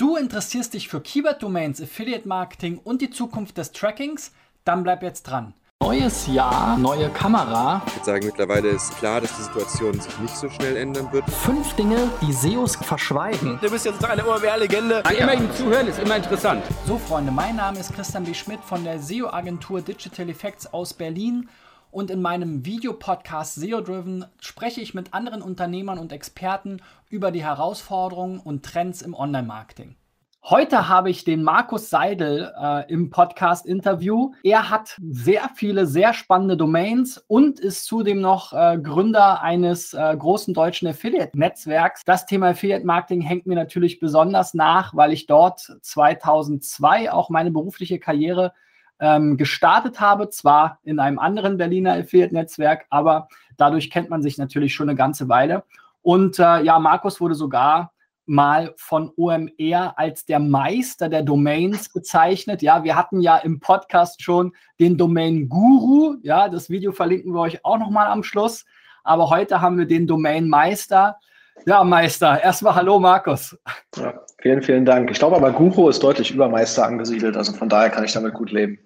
Du interessierst dich für Keyword-Domains, Affiliate-Marketing und die Zukunft des Trackings? Dann bleib jetzt dran. Neues Jahr, neue Kamera. Ich würde sagen, mittlerweile ist klar, dass die Situation sich nicht so schnell ändern wird. Fünf Dinge, die SEOs verschweigen. Du bist jetzt eine OMR-Legende. Immer ihm zuhören ist immer interessant. So, Freunde, mein Name ist Christian B. Schmidt von der SEO-Agentur Digital Effects aus Berlin. Und in meinem Videopodcast SEO Driven spreche ich mit anderen Unternehmern und Experten über die Herausforderungen und Trends im Online-Marketing. Heute habe ich den Markus Seidel äh, im Podcast-Interview. Er hat sehr viele, sehr spannende Domains und ist zudem noch äh, Gründer eines äh, großen deutschen Affiliate-Netzwerks. Das Thema Affiliate-Marketing hängt mir natürlich besonders nach, weil ich dort 2002 auch meine berufliche Karriere ähm, gestartet habe, zwar in einem anderen Berliner Affiliate-Netzwerk, aber dadurch kennt man sich natürlich schon eine ganze Weile. Und äh, ja, Markus wurde sogar mal von OMR als der Meister der Domains bezeichnet. Ja, wir hatten ja im Podcast schon den Domain Guru. Ja, das Video verlinken wir euch auch nochmal am Schluss. Aber heute haben wir den Domain Meister. Ja, Meister, erstmal hallo Markus. Ja, vielen, vielen Dank. Ich glaube aber Guru ist deutlich über Meister angesiedelt. Also von daher kann ich damit gut leben.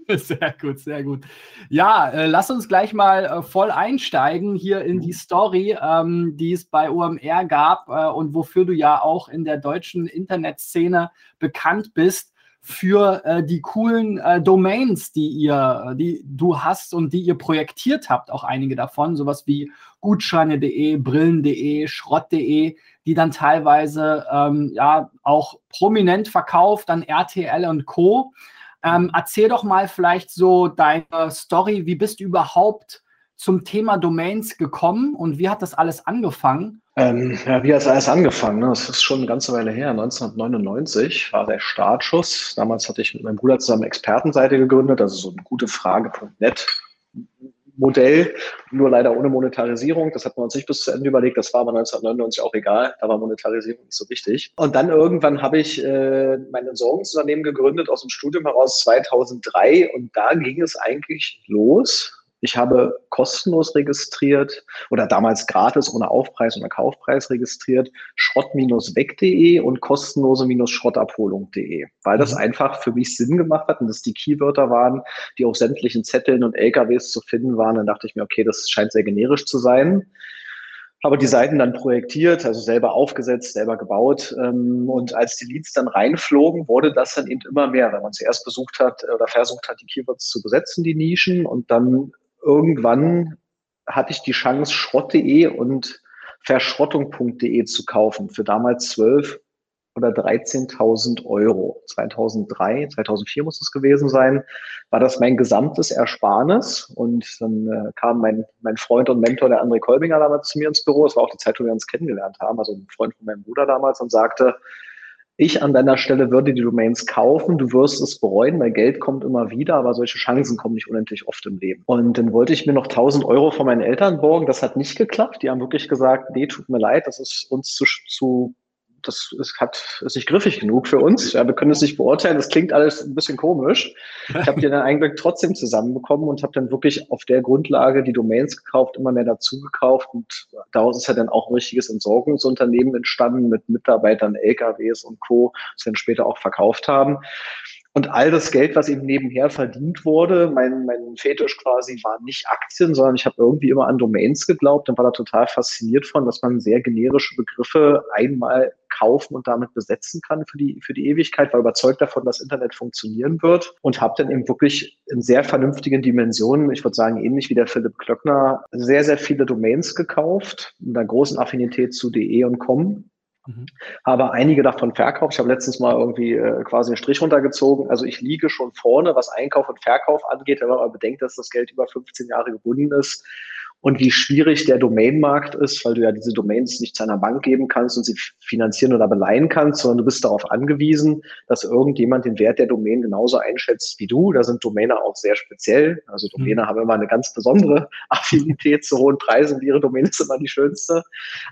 Sehr gut, sehr gut. Ja, äh, lass uns gleich mal äh, voll einsteigen hier in die Story, ähm, die es bei OMR gab äh, und wofür du ja auch in der deutschen Internetszene bekannt bist für äh, die coolen äh, Domains, die ihr, die du hast und die ihr projektiert habt, auch einige davon, sowas wie Gutscheine.de, Brillen.de, Schrott.de, die dann teilweise ähm, ja auch prominent verkauft an RTL und Co. Ähm, erzähl doch mal vielleicht so deine Story. Wie bist du überhaupt zum Thema Domains gekommen und wie hat das alles angefangen? Ähm, ja, wie hat es alles angefangen? Ne? Das ist schon eine ganze Weile her. 1999 war der Startschuss. Damals hatte ich mit meinem Bruder zusammen Expertenseite gegründet, also so eine gute Frage.net Modell, nur leider ohne Monetarisierung. Das hat man uns nicht bis zu Ende überlegt. Das war aber 1999 auch egal. Da war Monetarisierung nicht so wichtig. Und dann irgendwann habe ich äh, mein Entsorgungsunternehmen gegründet aus dem Studium heraus 2003 und da ging es eigentlich los ich habe kostenlos registriert oder damals gratis ohne Aufpreis oder Kaufpreis registriert schrott-weg.de und kostenlose-schrottabholung.de, weil das mhm. einfach für mich Sinn gemacht hat und das die Keywörter waren, die auf sämtlichen Zetteln und LKWs zu finden waren. Dann dachte ich mir, okay, das scheint sehr generisch zu sein habe die Seiten dann projektiert, also selber aufgesetzt, selber gebaut. Ähm, und als die Leads dann reinflogen, wurde das dann eben immer mehr, wenn man zuerst besucht hat oder versucht hat, die Keywords zu besetzen, die Nischen, und dann irgendwann hatte ich die Chance, schrott.de und verschrottung.de zu kaufen für damals 12 oder 13.000 Euro. 2003, 2004 muss es gewesen sein, war das mein gesamtes Ersparnis. Und dann äh, kam mein, mein Freund und Mentor, der André Kolbinger, damals zu mir ins Büro. Es war auch die Zeit, wo wir uns kennengelernt haben, also ein Freund von meinem Bruder damals, und sagte, ich an deiner Stelle würde die Domains kaufen. Du wirst es bereuen, weil Geld kommt immer wieder, aber solche Chancen kommen nicht unendlich oft im Leben. Und dann wollte ich mir noch 1000 Euro von meinen Eltern borgen. Das hat nicht geklappt. Die haben wirklich gesagt, nee, tut mir leid, das ist uns zu, zu das ist, hat, ist nicht griffig genug für uns. Ja, wir können es nicht beurteilen. Das klingt alles ein bisschen komisch. Ich habe die dann eigentlich trotzdem zusammenbekommen und habe dann wirklich auf der Grundlage die Domains gekauft, immer mehr dazu gekauft. Und daraus ist ja dann auch ein richtiges Entsorgungsunternehmen entstanden mit Mitarbeitern, LKWs und Co., das wir dann später auch verkauft haben. Und all das Geld, was eben nebenher verdient wurde, mein, mein Fetisch quasi war nicht Aktien, sondern ich habe irgendwie immer an Domains geglaubt und war da total fasziniert von, dass man sehr generische Begriffe einmal kaufen und damit besetzen kann für die, für die Ewigkeit, war überzeugt davon, dass Internet funktionieren wird und habe dann eben wirklich in sehr vernünftigen Dimensionen, ich würde sagen ähnlich wie der Philipp Klöckner, sehr, sehr viele Domains gekauft, mit einer großen Affinität zu de und com Mhm. Habe einige davon verkauft. Ich habe letztens mal irgendwie äh, quasi einen Strich runtergezogen. Also ich liege schon vorne, was Einkauf und Verkauf angeht, wenn man aber bedenkt, dass das Geld über 15 Jahre gebunden ist und wie schwierig der Domainmarkt ist, weil du ja diese Domains nicht zu einer Bank geben kannst und sie finanzieren oder beleihen kannst, sondern du bist darauf angewiesen, dass irgendjemand den Wert der Domain genauso einschätzt wie du. Da sind Domäne auch sehr speziell. Also Domäne mhm. haben immer eine ganz besondere Affinität zu hohen Preisen ihre Domäne ist immer die schönste.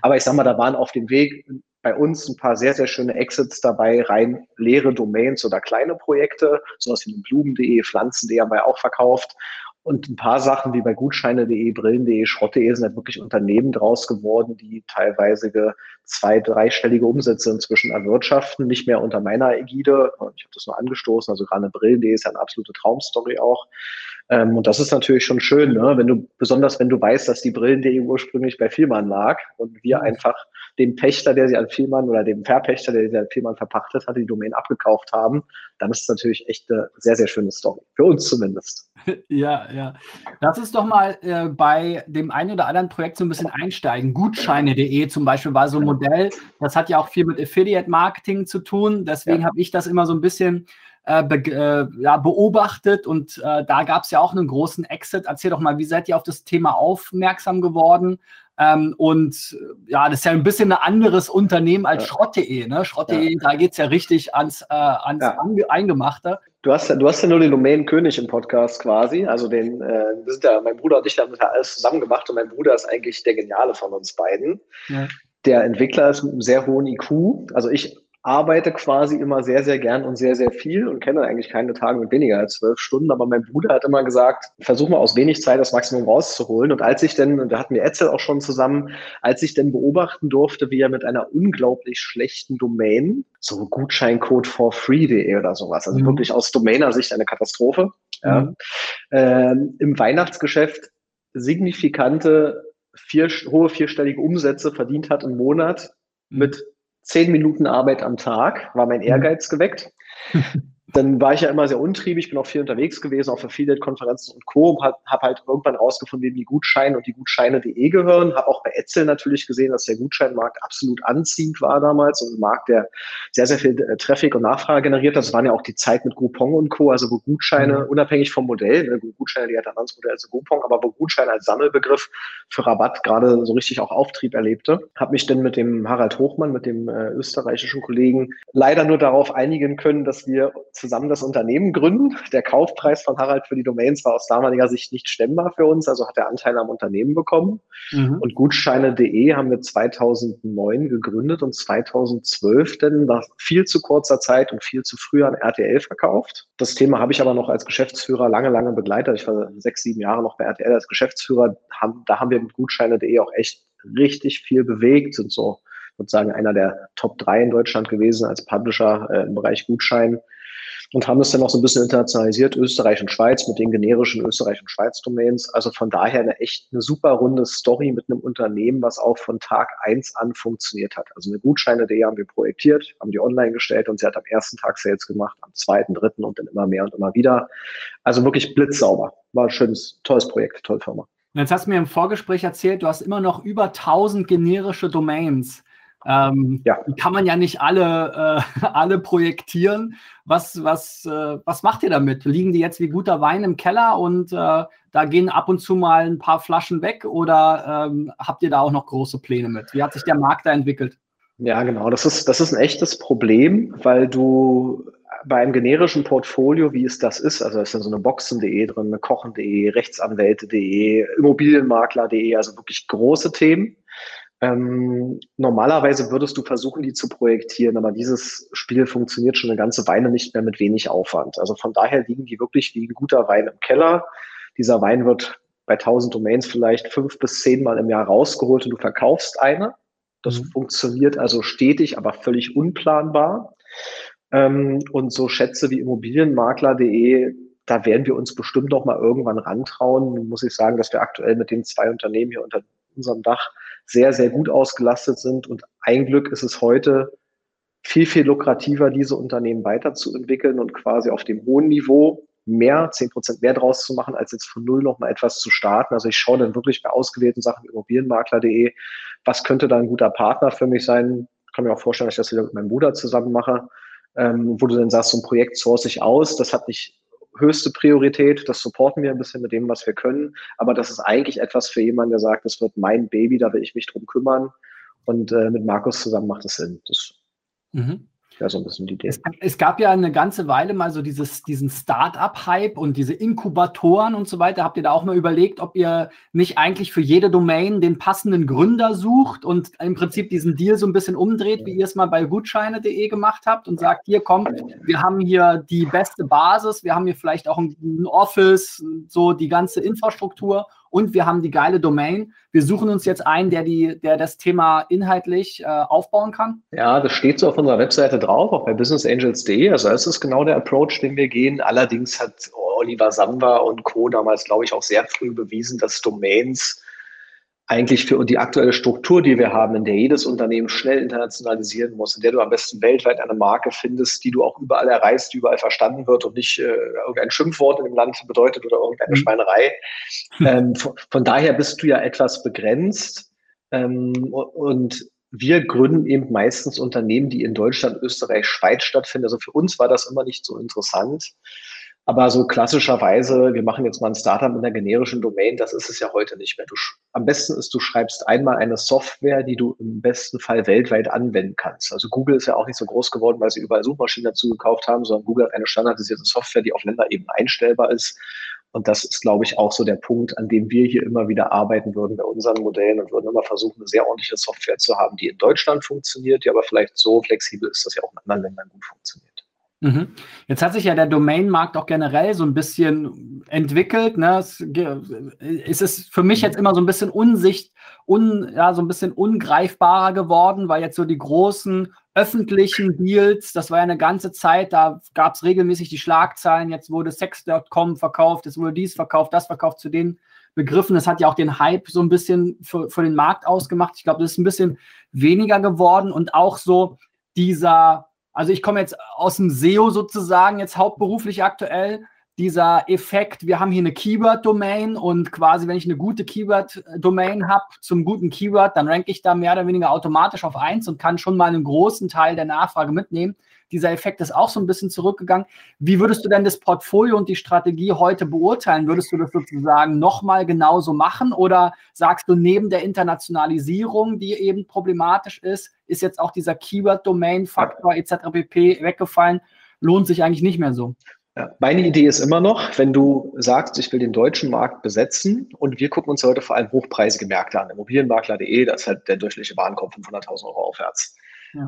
Aber ich sag mal, da waren auf dem Weg bei uns ein paar sehr, sehr schöne Exits dabei, rein leere Domains oder kleine Projekte, sowas wie Blumen.de, Pflanzen.de haben wir auch verkauft. Und ein paar Sachen wie bei Gutscheine.de, Brillen.de, Schrott.de sind halt wirklich Unternehmen draus geworden, die teilweise zwei-, dreistellige Umsätze inzwischen erwirtschaften, nicht mehr unter meiner Ägide. Ich habe das nur angestoßen, also gerade Brillen.de ist ja eine absolute Traumstory auch. Ähm, und das ist natürlich schon schön, ne? wenn du, besonders wenn du weißt, dass die Brillen.de ursprünglich bei Vielmann lag und wir einfach dem Pächter, der sie an Vielmann oder dem Verpächter, der sie an Vielmann verpachtet hat, die Domain abgekauft haben, dann ist es natürlich echt eine sehr, sehr schöne Story. Für uns zumindest. Ja, ja. Lass uns doch mal äh, bei dem einen oder anderen Projekt so ein bisschen einsteigen. Gutscheine.de zum Beispiel war so ein Modell, das hat ja auch viel mit Affiliate-Marketing zu tun. Deswegen ja. habe ich das immer so ein bisschen äh, be äh, ja, beobachtet und äh, da gab es ja auch einen großen Exit. Erzähl doch mal, wie seid ihr auf das Thema aufmerksam geworden? Ähm, und ja, das ist ja ein bisschen ein anderes Unternehmen als ja. Schrott.de. Ne? Schrott.de, ja. da geht es ja richtig ans, äh, ans. Eingemachte. Du hast, ja, du hast ja nur den Domänenkönig im Podcast quasi. Also den, äh, wir sind ja, mein Bruder und ich haben ja alles zusammen gemacht und mein Bruder ist eigentlich der Geniale von uns beiden. Der Entwickler ist mit einem sehr hohen IQ. Also ich arbeite quasi immer sehr, sehr gern und sehr, sehr viel und kenne eigentlich keine Tage mit weniger als zwölf Stunden. Aber mein Bruder hat immer gesagt, versuch mal aus wenig Zeit das Maximum rauszuholen. Und als ich denn, und da hatten wir Etzel auch schon zusammen, als ich denn beobachten durfte, wie er mit einer unglaublich schlechten Domain, so Gutscheincode for free.de oder sowas, also mhm. wirklich aus Domainer-Sicht eine Katastrophe, mhm. ja, äh, im Weihnachtsgeschäft signifikante vier, hohe vierstellige Umsätze verdient hat im Monat mhm. mit zehn Minuten Arbeit am Tag, war mein mhm. Ehrgeiz geweckt. dann war ich ja immer sehr untriebig, bin auch viel unterwegs gewesen, auf Affiliate-Konferenzen und Co. Habe hab halt irgendwann rausgefunden, wem die Gutscheine und die Gutscheine.de gehören. Habe auch bei Etzel natürlich gesehen, dass der Gutscheinmarkt absolut anziehend war damals und ein Markt, der sehr, sehr viel äh, Traffic und Nachfrage generiert hat. Das waren ja auch die Zeit mit Groupon und Co., also wo Gutscheine, mhm. unabhängig vom Modell, ne, Gutscheine, die hat ein anderes Modell als Groupon, aber wo Gutscheine als Sammelbegriff für Rabatt gerade so richtig auch Auftrieb erlebte. Habe mich dann mit dem Harald Hochmann, mit dem äh, österreichischen Kollegen, leider nur darauf einigen können, dass wir zusammen das Unternehmen gründen. Der Kaufpreis von Harald für die Domains war aus damaliger Sicht nicht stemmbar für uns, also hat er Anteil am Unternehmen bekommen. Mhm. Und Gutscheine.de haben wir 2009 gegründet und 2012 dann nach viel zu kurzer Zeit und viel zu früh an RTL verkauft. Das Thema habe ich aber noch als Geschäftsführer lange, lange begleitet. Ich war sechs, sieben Jahre noch bei RTL als Geschäftsführer. Da haben wir mit Gutscheine.de auch echt richtig viel bewegt, sind so sozusagen einer der Top drei in Deutschland gewesen als Publisher äh, im Bereich Gutschein und haben es dann auch so ein bisschen internationalisiert, Österreich und Schweiz mit den generischen Österreich und Schweiz Domains. Also von daher eine echt eine super runde Story mit einem Unternehmen, was auch von Tag eins an funktioniert hat. Also eine Gutscheine.de haben wir projektiert, haben die online gestellt und sie hat am ersten Tag Sales gemacht, am zweiten, dritten und dann immer mehr und immer wieder. Also wirklich blitzsauber. War ein schönes, tolles Projekt, tolle Firma. Jetzt hast du mir im Vorgespräch erzählt, du hast immer noch über 1000 generische Domains. Ähm, ja. Kann man ja nicht alle, äh, alle projektieren. Was, was, äh, was macht ihr damit? Liegen die jetzt wie guter Wein im Keller und äh, da gehen ab und zu mal ein paar Flaschen weg oder ähm, habt ihr da auch noch große Pläne mit? Wie hat sich der Markt da entwickelt? Ja, genau. Das ist, das ist ein echtes Problem, weil du bei einem generischen Portfolio, wie es das ist, also da ist dann so eine Boxen.de drin, eine Kochen.de, Rechtsanwälte.de, Immobilienmakler.de, also wirklich große Themen. Ähm, normalerweise würdest du versuchen, die zu projektieren, aber dieses Spiel funktioniert schon eine ganze Weile nicht mehr mit wenig Aufwand. Also von daher liegen die wirklich wie ein guter Wein im Keller. Dieser Wein wird bei 1000 Domains vielleicht fünf bis zehn Mal im Jahr rausgeholt und du verkaufst eine. Das mhm. funktioniert also stetig, aber völlig unplanbar. Ähm, und so Schätze wie Immobilienmakler.de, da werden wir uns bestimmt noch mal irgendwann rantrauen. Muss ich sagen, dass wir aktuell mit den zwei Unternehmen hier unter unserem Dach sehr, sehr gut ausgelastet sind. Und ein Glück ist es heute viel, viel lukrativer, diese Unternehmen weiterzuentwickeln und quasi auf dem hohen Niveau mehr, zehn Prozent mehr draus zu machen, als jetzt von null noch mal etwas zu starten. Also ich schaue dann wirklich bei ausgewählten Sachen Immobilienmakler.de, was könnte da ein guter Partner für mich sein? Ich kann mir auch vorstellen, dass ich das wieder mit meinem Bruder zusammen mache, ähm, wo du dann sagst, so ein Projekt source ich aus, das hat nicht höchste Priorität. Das supporten wir ein bisschen mit dem, was wir können. Aber das ist eigentlich etwas für jemanden, der sagt, das wird mein Baby, da will ich mich drum kümmern. Und äh, mit Markus zusammen macht es Sinn. Das mhm. Ja, so ein bisschen die Idee. Es, es, gab ja eine ganze Weile mal so dieses, diesen Start-up-Hype und diese Inkubatoren und so weiter. Habt ihr da auch mal überlegt, ob ihr nicht eigentlich für jede Domain den passenden Gründer sucht und im Prinzip diesen Deal so ein bisschen umdreht, wie ihr es mal bei gutscheine.de gemacht habt und sagt, hier kommt, wir haben hier die beste Basis, wir haben hier vielleicht auch ein Office, so die ganze Infrastruktur und wir haben die geile Domain. Wir suchen uns jetzt einen, der, die, der das Thema inhaltlich äh, aufbauen kann. Ja, das steht so auf unserer Webseite drauf, auch bei businessangels.de. Also das ist genau der Approach, den wir gehen. Allerdings hat Oliver Samba und Co. damals, glaube ich, auch sehr früh bewiesen, dass Domains eigentlich für die aktuelle Struktur, die wir haben, in der jedes Unternehmen schnell internationalisieren muss, in der du am besten weltweit eine Marke findest, die du auch überall erreichst, die überall verstanden wird und nicht äh, irgendein Schimpfwort in dem Land bedeutet oder irgendeine mhm. Schweinerei. Ähm, von, von, daher bist du ja etwas begrenzt ähm, und wir gründen eben meistens Unternehmen, die in Deutschland, Österreich, Schweiz stattfinden. Also für uns war das immer nicht so interessant. Aber so klassischerweise, wir machen jetzt mal ein Startup mit einer generischen Domain, das ist es ja heute nicht mehr. Du, am besten ist, du schreibst einmal eine Software, die du im besten Fall weltweit anwenden kannst. Also Google ist ja auch nicht so groß geworden, weil sie überall Suchmaschinen dazu gekauft haben, sondern Google hat eine standardisierte Software, die auf Länderebene einstellbar ist. Und das ist, glaube ich, auch so der Punkt, an dem wir hier immer wieder arbeiten würden bei unseren Modellen und würden immer versuchen, eine sehr ordentliche Software zu haben, die in Deutschland funktioniert, die aber vielleicht so flexibel ist, dass sie auch in anderen Ländern gut funktioniert. Mhm. Jetzt hat sich ja der Domain-Markt auch generell so ein bisschen entwickelt. Ne? Es, ist für mich jetzt immer so ein bisschen unsicht, un, ja, so ein bisschen ungreifbarer geworden, weil jetzt so die großen öffentlichen Deals, das war ja eine ganze Zeit, da gab es regelmäßig die Schlagzeilen, jetzt wurde Sex.com verkauft, jetzt wurde dies verkauft, das verkauft zu den Begriffen. Das hat ja auch den Hype so ein bisschen für, für den Markt ausgemacht. Ich glaube, das ist ein bisschen weniger geworden und auch so dieser also ich komme jetzt aus dem SEO sozusagen, jetzt hauptberuflich aktuell. Dieser Effekt, wir haben hier eine Keyword-Domain und quasi, wenn ich eine gute Keyword-Domain habe zum guten Keyword, dann ranke ich da mehr oder weniger automatisch auf eins und kann schon mal einen großen Teil der Nachfrage mitnehmen. Dieser Effekt ist auch so ein bisschen zurückgegangen. Wie würdest du denn das Portfolio und die Strategie heute beurteilen? Würdest du das sozusagen nochmal genauso machen oder sagst du, neben der Internationalisierung, die eben problematisch ist, ist jetzt auch dieser Keyword-Domain-Faktor etc. pp. weggefallen? Lohnt sich eigentlich nicht mehr so. Ja, meine Idee ist immer noch, wenn du sagst, ich will den deutschen Markt besetzen und wir gucken uns heute vor allem hochpreisige Märkte an, Immobilienmakler.de, da ist halt der durchschnittliche Warenkorb 500.000 Euro aufwärts.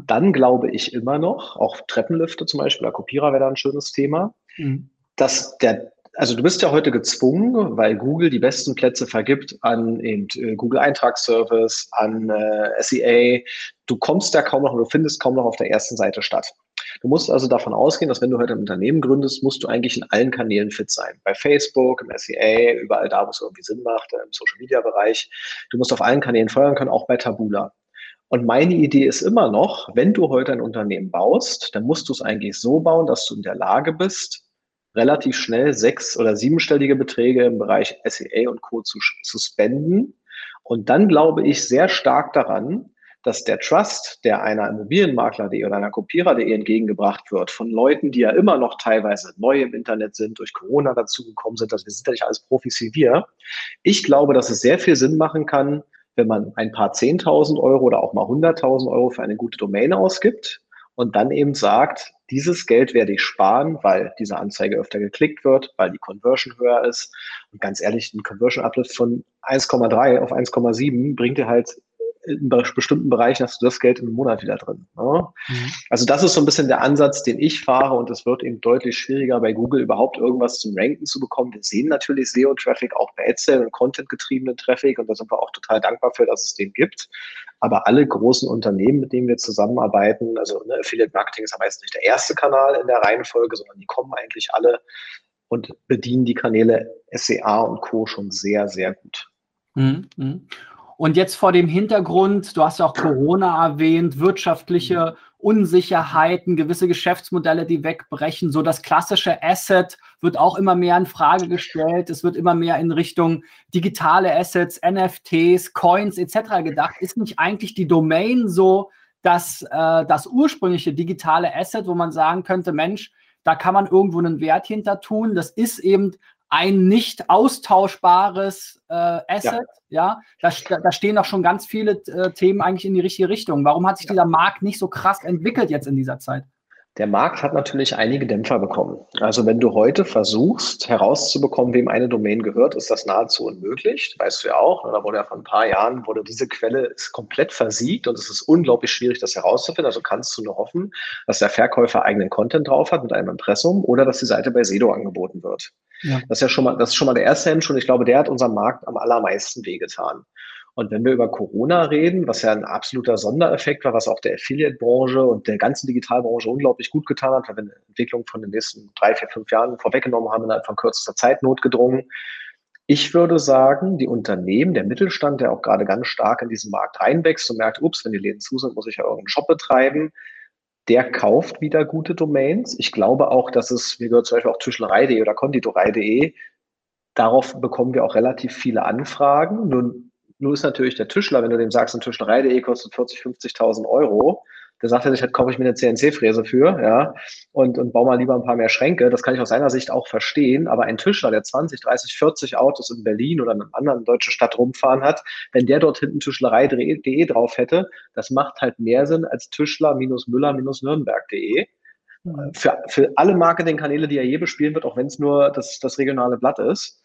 Dann glaube ich immer noch, auch Treppenlifte zum Beispiel, oder Kopierer wäre da ein schönes Thema, mhm. dass der, also du bist ja heute gezwungen, weil Google die besten Plätze vergibt an eben äh, Google Eintragsservice, an äh, SEA. Du kommst da kaum noch, du findest kaum noch auf der ersten Seite statt. Du musst also davon ausgehen, dass wenn du heute ein Unternehmen gründest, musst du eigentlich in allen Kanälen fit sein. Bei Facebook, im SEA, überall da, wo es irgendwie Sinn macht, im Social Media Bereich. Du musst auf allen Kanälen feuern können, auch bei Tabula. Und meine Idee ist immer noch, wenn du heute ein Unternehmen baust, dann musst du es eigentlich so bauen, dass du in der Lage bist, relativ schnell sechs- oder siebenstellige Beträge im Bereich SEA und Co. zu, zu spenden. Und dann glaube ich sehr stark daran, dass der Trust, der einer Immobilienmakler.de oder einer Kopierer.de entgegengebracht wird, von Leuten, die ja immer noch teilweise neu im Internet sind, durch Corona dazugekommen sind, dass wir sind ja nicht alles Profis wie wir. Ich glaube, dass es sehr viel Sinn machen kann, wenn man ein paar 10.000 Euro oder auch mal 100.000 Euro für eine gute Domain ausgibt und dann eben sagt, dieses Geld werde ich sparen, weil diese Anzeige öfter geklickt wird, weil die Conversion höher ist. Und ganz ehrlich, ein Conversion Uplift von 1,3 auf 1,7 bringt dir halt in bestimmten Bereichen hast du das Geld im Monat wieder drin. Ne? Mhm. Also das ist so ein bisschen der Ansatz, den ich fahre und es wird eben deutlich schwieriger bei Google überhaupt irgendwas zum Ranken zu bekommen. Wir sehen natürlich SEO-Traffic auch bei AdSale und Content-getriebenen Traffic und da sind wir auch total dankbar für, dass es den gibt. Aber alle großen Unternehmen, mit denen wir zusammenarbeiten, also ne, Affiliate Marketing ist ja meistens nicht der erste Kanal in der Reihenfolge, sondern die kommen eigentlich alle und bedienen die Kanäle SEA und Co. schon sehr, sehr gut. Mhm. Mhm. Und jetzt vor dem Hintergrund, du hast ja auch Corona erwähnt, wirtschaftliche Unsicherheiten, gewisse Geschäftsmodelle, die wegbrechen, so das klassische Asset wird auch immer mehr in Frage gestellt. Es wird immer mehr in Richtung digitale Assets, NFTs, Coins etc. gedacht. Ist nicht eigentlich die Domain so, dass äh, das ursprüngliche digitale Asset, wo man sagen könnte, Mensch, da kann man irgendwo einen Wert hinter tun. Das ist eben ein nicht austauschbares äh, Asset. Ja, ja? Da, da, stehen doch schon ganz viele äh, Themen eigentlich in die richtige Richtung. Warum hat sich ja. dieser Markt nicht so krass entwickelt jetzt in dieser Zeit? Der Markt hat natürlich einige Dämpfer bekommen. Also wenn du heute versuchst herauszubekommen, wem eine Domain gehört, ist das nahezu unmöglich. Weißt du ja auch. Da wurde ja vor ein paar Jahren, wurde diese Quelle ist komplett versiegt und es ist unglaublich schwierig, das herauszufinden. Also kannst du nur hoffen, dass der Verkäufer eigenen Content drauf hat mit einem Impressum oder dass die Seite bei Sedo angeboten wird. Ja. Das ist ja schon mal, das ist schon mal der erste Hemmschuh und ich glaube, der hat unserem Markt am allermeisten wehgetan. Und wenn wir über Corona reden, was ja ein absoluter Sondereffekt war, was auch der Affiliate-Branche und der ganzen Digitalbranche unglaublich gut getan hat, weil wir eine Entwicklung von den nächsten drei, vier, fünf Jahren vorweggenommen haben, innerhalb von kürzester Zeit notgedrungen. Ich würde sagen, die Unternehmen, der Mittelstand, der auch gerade ganz stark in diesen Markt reinwächst und merkt, ups, wenn die Läden zu sind, muss ich ja irgendeinen Shop betreiben, der kauft wieder gute Domains. Ich glaube auch, dass es, wie gehört zum Beispiel auch Tischlerei.de oder Konditorei.de, darauf bekommen wir auch relativ viele Anfragen. Nun nur ist natürlich der Tischler, wenn du dem sagst, ein Tischlerei.de kostet 40, 50.000 Euro, der sagt er sich, halt kaufe ich mir eine CNC-Fräse für, ja, und, und baue mal lieber ein paar mehr Schränke. Das kann ich aus seiner Sicht auch verstehen. Aber ein Tischler, der 20, 30, 40 Autos in Berlin oder in einer anderen deutschen Stadt rumfahren hat, wenn der dort hinten Tischlerei.de drauf hätte, das macht halt mehr Sinn als Tischler-Müller-Nürnberg.de. Mhm. Für, für alle Marketingkanäle, die er je bespielen wird, auch wenn es nur das, das regionale Blatt ist.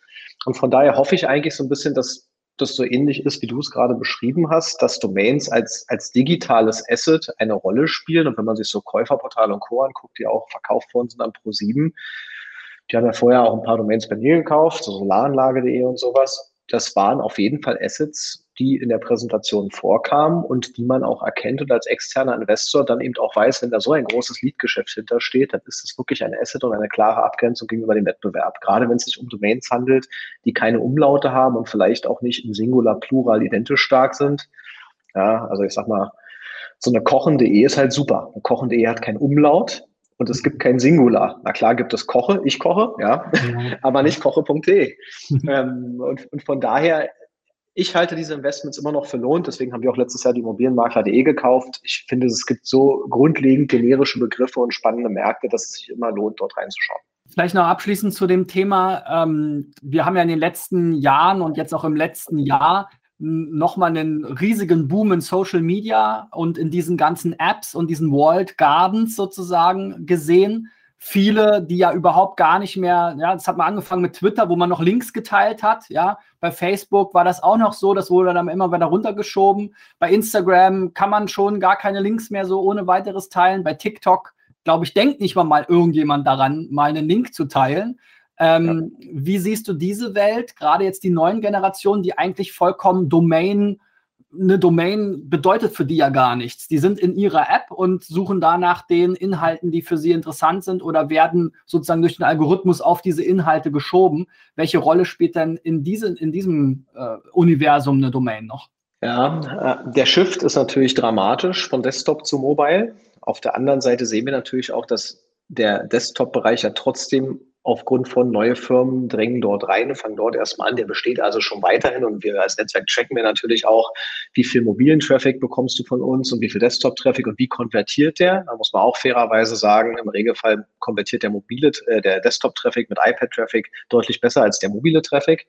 Und von daher hoffe ich eigentlich so ein bisschen, dass das so ähnlich ist, wie du es gerade beschrieben hast, dass Domains als, als digitales Asset eine Rolle spielen. Und wenn man sich so Käuferportale und Co. anguckt, die auch verkauft worden sind an Pro7, die haben ja vorher auch ein paar Domains bei mir gekauft, so solaranlage.de und sowas. Das waren auf jeden Fall Assets, die in der Präsentation vorkamen und die man auch erkennt und als externer Investor dann eben auch weiß, wenn da so ein großes Leadgeschäft hintersteht, dann ist es wirklich ein Asset und eine klare Abgrenzung gegenüber dem Wettbewerb. Gerade wenn es sich um Domains handelt, die keine Umlaute haben und vielleicht auch nicht im Singular, Plural identisch stark sind. Ja, also ich sag mal, so eine kochen.de ist halt super. Eine kochen.de hat kein Umlaut, und es gibt kein Singular. Na klar gibt es Koche, ich koche, ja, ja. aber nicht koche.de. ähm, und, und, von daher ich halte diese Investments immer noch für lohnt. Deswegen haben wir auch letztes Jahr die Immobilienmakler.de gekauft. Ich finde, es gibt so grundlegend generische Begriffe und spannende Märkte, dass es sich immer lohnt, dort reinzuschauen. Vielleicht noch abschließend zu dem Thema. Ähm, wir haben ja in den letzten Jahren und jetzt auch im letzten Jahr nochmal einen riesigen Boom in Social Media und in diesen ganzen Apps und diesen Walled Gardens sozusagen gesehen viele, die ja überhaupt gar nicht mehr, ja, das hat man angefangen mit Twitter, wo man noch Links geteilt hat, ja. Bei Facebook war das auch noch so, das wurde dann immer wieder runtergeschoben. Bei Instagram kann man schon gar keine Links mehr so ohne weiteres teilen. Bei TikTok, glaube ich, denkt nicht mal mal irgendjemand daran, mal einen Link zu teilen. Ähm, ja. Wie siehst du diese Welt, gerade jetzt die neuen Generationen, die eigentlich vollkommen Domain eine Domain bedeutet für die ja gar nichts. Die sind in ihrer App und suchen danach den Inhalten, die für sie interessant sind oder werden sozusagen durch den Algorithmus auf diese Inhalte geschoben. Welche Rolle spielt denn in, diese, in diesem äh, Universum eine Domain noch? Ja, äh, der Shift ist natürlich dramatisch von Desktop zu Mobile. Auf der anderen Seite sehen wir natürlich auch, dass der Desktop-Bereich ja trotzdem aufgrund von neue Firmen drängen dort rein, fangen dort erstmal an. Der besteht also schon weiterhin und wir als Netzwerk tracken wir natürlich auch, wie viel mobilen Traffic bekommst du von uns und wie viel Desktop-Traffic und wie konvertiert der. Da muss man auch fairerweise sagen, im Regelfall konvertiert der mobile, äh, der Desktop-Traffic mit iPad-Traffic deutlich besser als der mobile Traffic.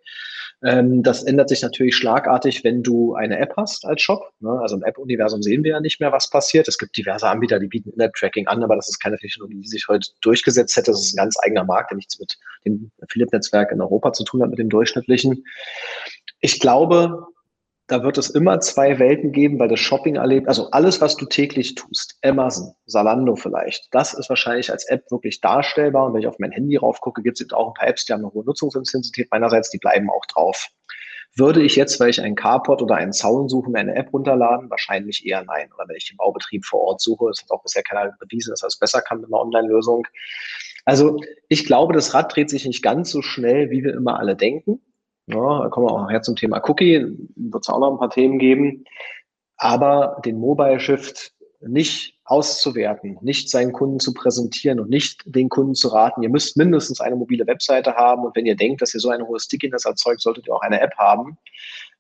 Ähm, das ändert sich natürlich schlagartig, wenn du eine App hast als Shop. Ne? Also im App-Universum sehen wir ja nicht mehr, was passiert. Es gibt diverse Anbieter, die bieten In-App-Tracking an, aber das ist keine Technologie, die sich heute durchgesetzt hätte. Das ist ein ganz eigener Markt, der nichts mit dem Philipp-Netzwerk in Europa zu tun hat, mit dem durchschnittlichen. Ich glaube, da wird es immer zwei Welten geben, weil das Shopping erlebt, also alles, was du täglich tust, Amazon, Salando vielleicht, das ist wahrscheinlich als App wirklich darstellbar. Und wenn ich auf mein Handy raufgucke, gibt es auch ein paar Apps, die haben eine hohe Nutzungsintensität meinerseits, die bleiben auch drauf. Würde ich jetzt, weil ich einen Carport oder einen Zaun suche, mir eine App runterladen? Wahrscheinlich eher nein. Oder wenn ich den Baubetrieb vor Ort suche, das hat auch bisher keiner bewiesen, dass er es besser kann mit einer Online-Lösung. Also ich glaube, das Rad dreht sich nicht ganz so schnell, wie wir immer alle denken. Ja, da kommen wir auch her zum Thema Cookie, wird es auch noch ein paar Themen geben. Aber den Mobile Shift nicht auszuwerten, nicht seinen Kunden zu präsentieren und nicht den Kunden zu raten, ihr müsst mindestens eine mobile Webseite haben und wenn ihr denkt, dass ihr so eine hohe Stickiness erzeugt, solltet ihr auch eine App haben.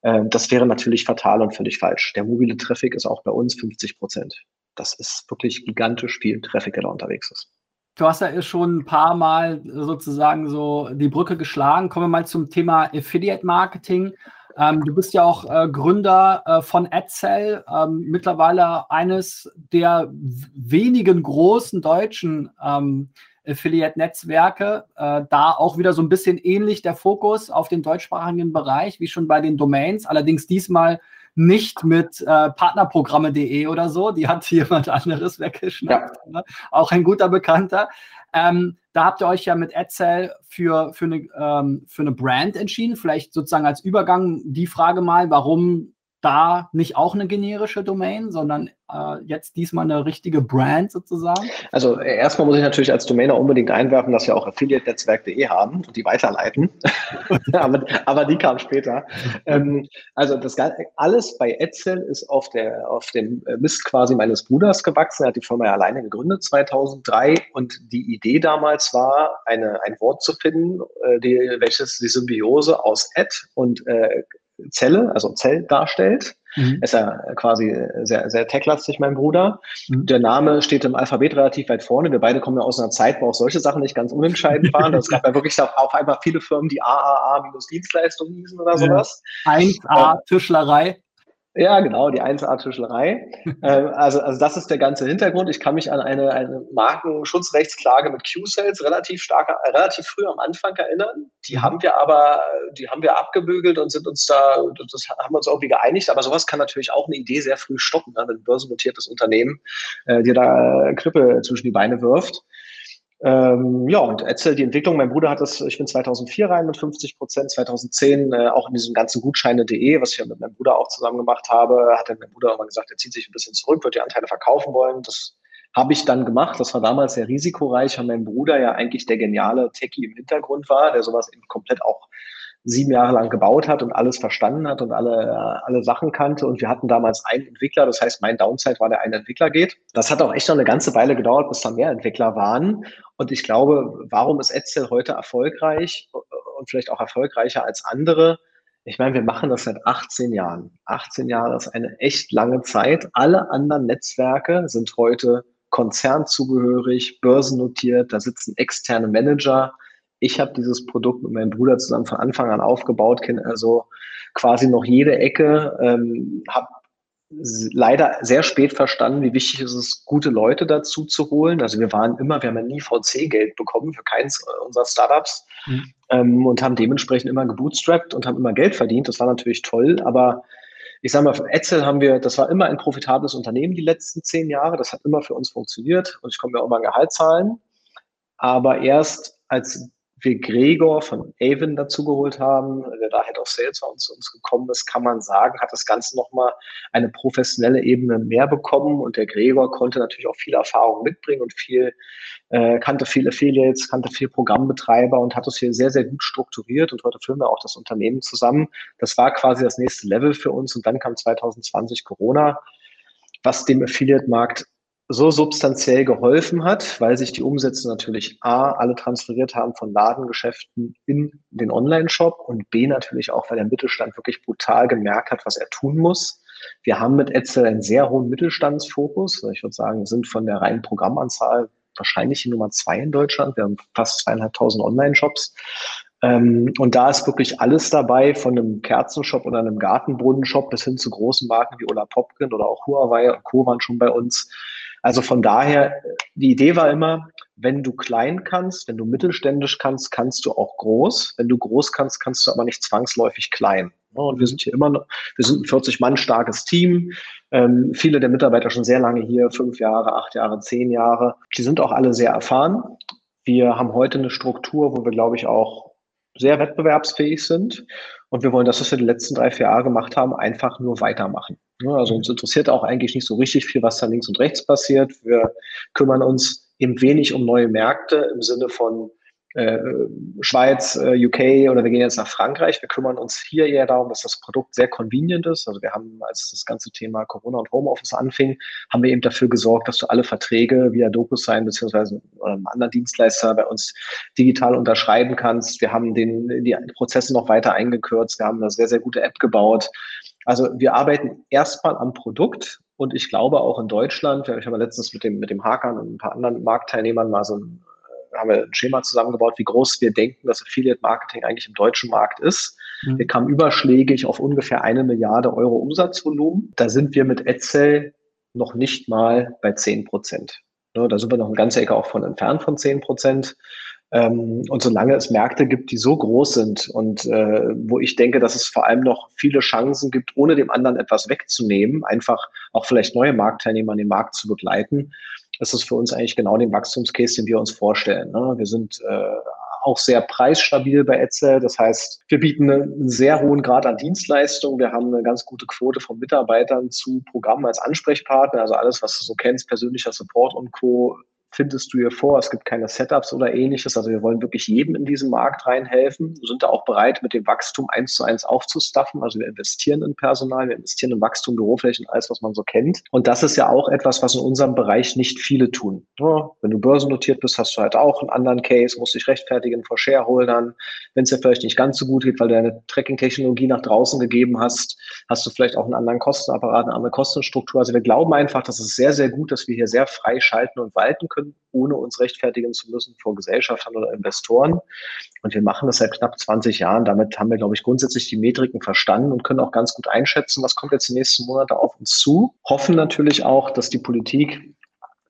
Ähm, das wäre natürlich fatal und völlig falsch. Der mobile Traffic ist auch bei uns 50 Prozent. Das ist wirklich gigantisch viel Traffic, der da unterwegs ist. Du hast ja schon ein paar Mal sozusagen so die Brücke geschlagen. Kommen wir mal zum Thema Affiliate Marketing. Ähm, du bist ja auch äh, Gründer äh, von AdCell, ähm, mittlerweile eines der wenigen großen deutschen ähm, Affiliate-Netzwerke. Äh, da auch wieder so ein bisschen ähnlich der Fokus auf den deutschsprachigen Bereich, wie schon bei den Domains. Allerdings diesmal nicht mit äh, partnerprogramme.de oder so. Die hat jemand anderes weggeschnappt. Ja. Ne? Auch ein guter Bekannter. Ähm, da habt ihr euch ja mit AdCell für, für, eine, ähm, für eine Brand entschieden. Vielleicht sozusagen als Übergang die Frage mal, warum da nicht auch eine generische Domain, sondern äh, jetzt diesmal eine richtige Brand sozusagen? Also äh, erstmal muss ich natürlich als Domainer unbedingt einwerfen, dass wir auch affiliate-netzwerk.de haben und die weiterleiten. aber, aber, die kam später. ähm, also das alles bei Etzel ist auf, der, auf dem Mist quasi meines Bruders gewachsen. Er hat die Firma ja alleine gegründet 2003 und die Idee damals war, eine, ein Wort zu finden, äh, die, welches die Symbiose aus Ad und äh, Zelle, also Zell darstellt. Mhm. Ist ja quasi sehr, sehr techlastig, mein Bruder. Mhm. Der Name steht im Alphabet relativ weit vorne. Wir beide kommen ja aus einer Zeit, wo auch solche Sachen nicht ganz unentscheidend waren. Es gab ja wirklich auf einmal viele Firmen, die AAA-Dienstleistungen hießen oder sowas. 1A-Tischlerei. Ja, genau, die 1A-Tischlerei. ähm, also, also das ist der ganze Hintergrund. Ich kann mich an eine, eine Markenschutzrechtsklage mit Q-Sales relativ stark, äh, relativ früh am Anfang erinnern. Die mhm. haben wir aber, die haben wir abgebügelt und sind uns da, das haben wir uns irgendwie geeinigt. Aber sowas kann natürlich auch eine Idee sehr früh stoppen, ne, wenn ein börsennotiertes Unternehmen äh, dir da Knüppel zwischen die Beine wirft. Ähm, ja, und erzähl die Entwicklung. Mein Bruder hat das, ich bin 2004 rein mit 50 Prozent, 2010 äh, auch in diesem ganzen Gutscheine.de, was ich ja mit meinem Bruder auch zusammen gemacht habe, hat dann mein Bruder immer gesagt, er zieht sich ein bisschen zurück, wird die Anteile verkaufen wollen. Das habe ich dann gemacht. Das war damals sehr risikoreich, weil mein Bruder ja eigentlich der geniale Techie im Hintergrund war, der sowas eben komplett auch sieben Jahre lang gebaut hat und alles verstanden hat und alle, alle Sachen kannte. Und wir hatten damals einen Entwickler, das heißt, mein Downside war, der ein Entwickler geht. Das hat auch echt noch eine ganze Weile gedauert, bis da mehr Entwickler waren. Und ich glaube, warum ist Etzel heute erfolgreich und vielleicht auch erfolgreicher als andere? Ich meine, wir machen das seit 18 Jahren. 18 Jahre ist eine echt lange Zeit. Alle anderen Netzwerke sind heute konzernzugehörig, börsennotiert, da sitzen externe Manager ich habe dieses Produkt mit meinem Bruder zusammen von Anfang an aufgebaut, kenne also quasi noch jede Ecke, ähm, habe leider sehr spät verstanden, wie wichtig es ist, gute Leute dazu zu holen. Also wir waren immer, wir haben ja nie VC-Geld bekommen für keins unserer Startups mhm. ähm, und haben dementsprechend immer gebootstrapped und haben immer Geld verdient. Das war natürlich toll, aber ich sage mal, für Etzel haben wir, das war immer ein profitables Unternehmen die letzten zehn Jahre. Das hat immer für uns funktioniert und ich konnte mir auch mal ein Gehalt zahlen. Aber erst als wir Gregor von Avon dazugeholt haben, der da Head of Sales war und zu uns gekommen ist, kann man sagen, hat das Ganze nochmal eine professionelle Ebene mehr bekommen. Und der Gregor konnte natürlich auch viel Erfahrung mitbringen und viel, äh, kannte viele Affiliates, kannte viel Programmbetreiber und hat das hier sehr, sehr gut strukturiert. Und heute führen wir auch das Unternehmen zusammen. Das war quasi das nächste Level für uns. Und dann kam 2020 Corona, was dem Affiliate-Markt so substanziell geholfen hat, weil sich die Umsätze natürlich A, alle transferiert haben von Ladengeschäften in den Online-Shop und B, natürlich auch, weil der Mittelstand wirklich brutal gemerkt hat, was er tun muss. Wir haben mit Etzel einen sehr hohen Mittelstandsfokus. Ich würde sagen, sind von der reinen Programmanzahl wahrscheinlich die Nummer zwei in Deutschland. Wir haben fast zweieinhalbtausend Online-Shops. Ähm, und da ist wirklich alles dabei, von einem Kerzenshop oder einem Gartenbrunnenshop bis hin zu großen Marken wie Ola Popkin oder auch Huawei und Co. waren schon bei uns. Also von daher, die Idee war immer, wenn du klein kannst, wenn du mittelständisch kannst, kannst du auch groß. Wenn du groß kannst, kannst du aber nicht zwangsläufig klein. Und wir sind hier immer noch, wir sind ein 40 Mann starkes Team. Ähm, viele der Mitarbeiter schon sehr lange hier, fünf Jahre, acht Jahre, zehn Jahre. Die sind auch alle sehr erfahren. Wir haben heute eine Struktur, wo wir, glaube ich, auch sehr wettbewerbsfähig sind. Und wir wollen das, was wir die letzten drei, vier Jahre gemacht haben, einfach nur weitermachen. Also uns interessiert auch eigentlich nicht so richtig viel, was da links und rechts passiert. Wir kümmern uns eben wenig um neue Märkte im Sinne von äh, Schweiz, äh, UK oder wir gehen jetzt nach Frankreich. Wir kümmern uns hier eher darum, dass das Produkt sehr convenient ist. Also wir haben, als das ganze Thema Corona und Homeoffice anfing, haben wir eben dafür gesorgt, dass du alle Verträge via DocuSign beziehungsweise einem anderen Dienstleister bei uns digital unterschreiben kannst. Wir haben den, die Prozesse noch weiter eingekürzt. Wir haben eine sehr, sehr gute App gebaut. Also wir arbeiten erstmal am Produkt und ich glaube auch in Deutschland, ich habe letztens mit dem, mit dem Hakan und ein paar anderen Marktteilnehmern mal so ein haben wir ein Schema zusammengebaut, wie groß wir denken, dass Affiliate Marketing eigentlich im deutschen Markt ist. Mhm. Wir kamen überschlägig auf ungefähr eine Milliarde Euro Umsatzvolumen. Da sind wir mit Edsel noch nicht mal bei 10 Prozent. Da sind wir noch eine ganze Ecke auch von entfernt von 10 Prozent. Ähm, und solange es Märkte gibt, die so groß sind und äh, wo ich denke, dass es vor allem noch viele Chancen gibt, ohne dem anderen etwas wegzunehmen, einfach auch vielleicht neue Marktteilnehmer an den Markt zu begleiten, ist es für uns eigentlich genau den Wachstumscase, den wir uns vorstellen. Ne? Wir sind äh, auch sehr preisstabil bei Etzel. Das heißt, wir bieten einen sehr hohen Grad an Dienstleistungen. Wir haben eine ganz gute Quote von Mitarbeitern zu Programmen als Ansprechpartner. Also alles, was du so kennst, persönlicher Support und Co findest du hier vor. Es gibt keine Setups oder ähnliches. Also wir wollen wirklich jedem in diesen Markt reinhelfen. Wir sind da auch bereit, mit dem Wachstum eins zu eins aufzustaffen. Also wir investieren in Personal, wir investieren in Wachstum, Büroflächen, alles, was man so kennt. Und das ist ja auch etwas, was in unserem Bereich nicht viele tun. Wenn du börsennotiert bist, hast du halt auch einen anderen Case, musst dich rechtfertigen vor Shareholdern. Wenn es dir vielleicht nicht ganz so gut geht, weil du deine Tracking-Technologie nach draußen gegeben hast, hast du vielleicht auch einen anderen Kostenapparat, eine andere Kostenstruktur. Also wir glauben einfach, dass es sehr, sehr gut, dass wir hier sehr frei schalten und walten können können, ohne uns rechtfertigen zu müssen vor Gesellschaftern oder Investoren. Und wir machen das seit knapp 20 Jahren. Damit haben wir, glaube ich, grundsätzlich die Metriken verstanden und können auch ganz gut einschätzen, was kommt jetzt die nächsten Monate auf uns zu. Hoffen natürlich auch, dass die Politik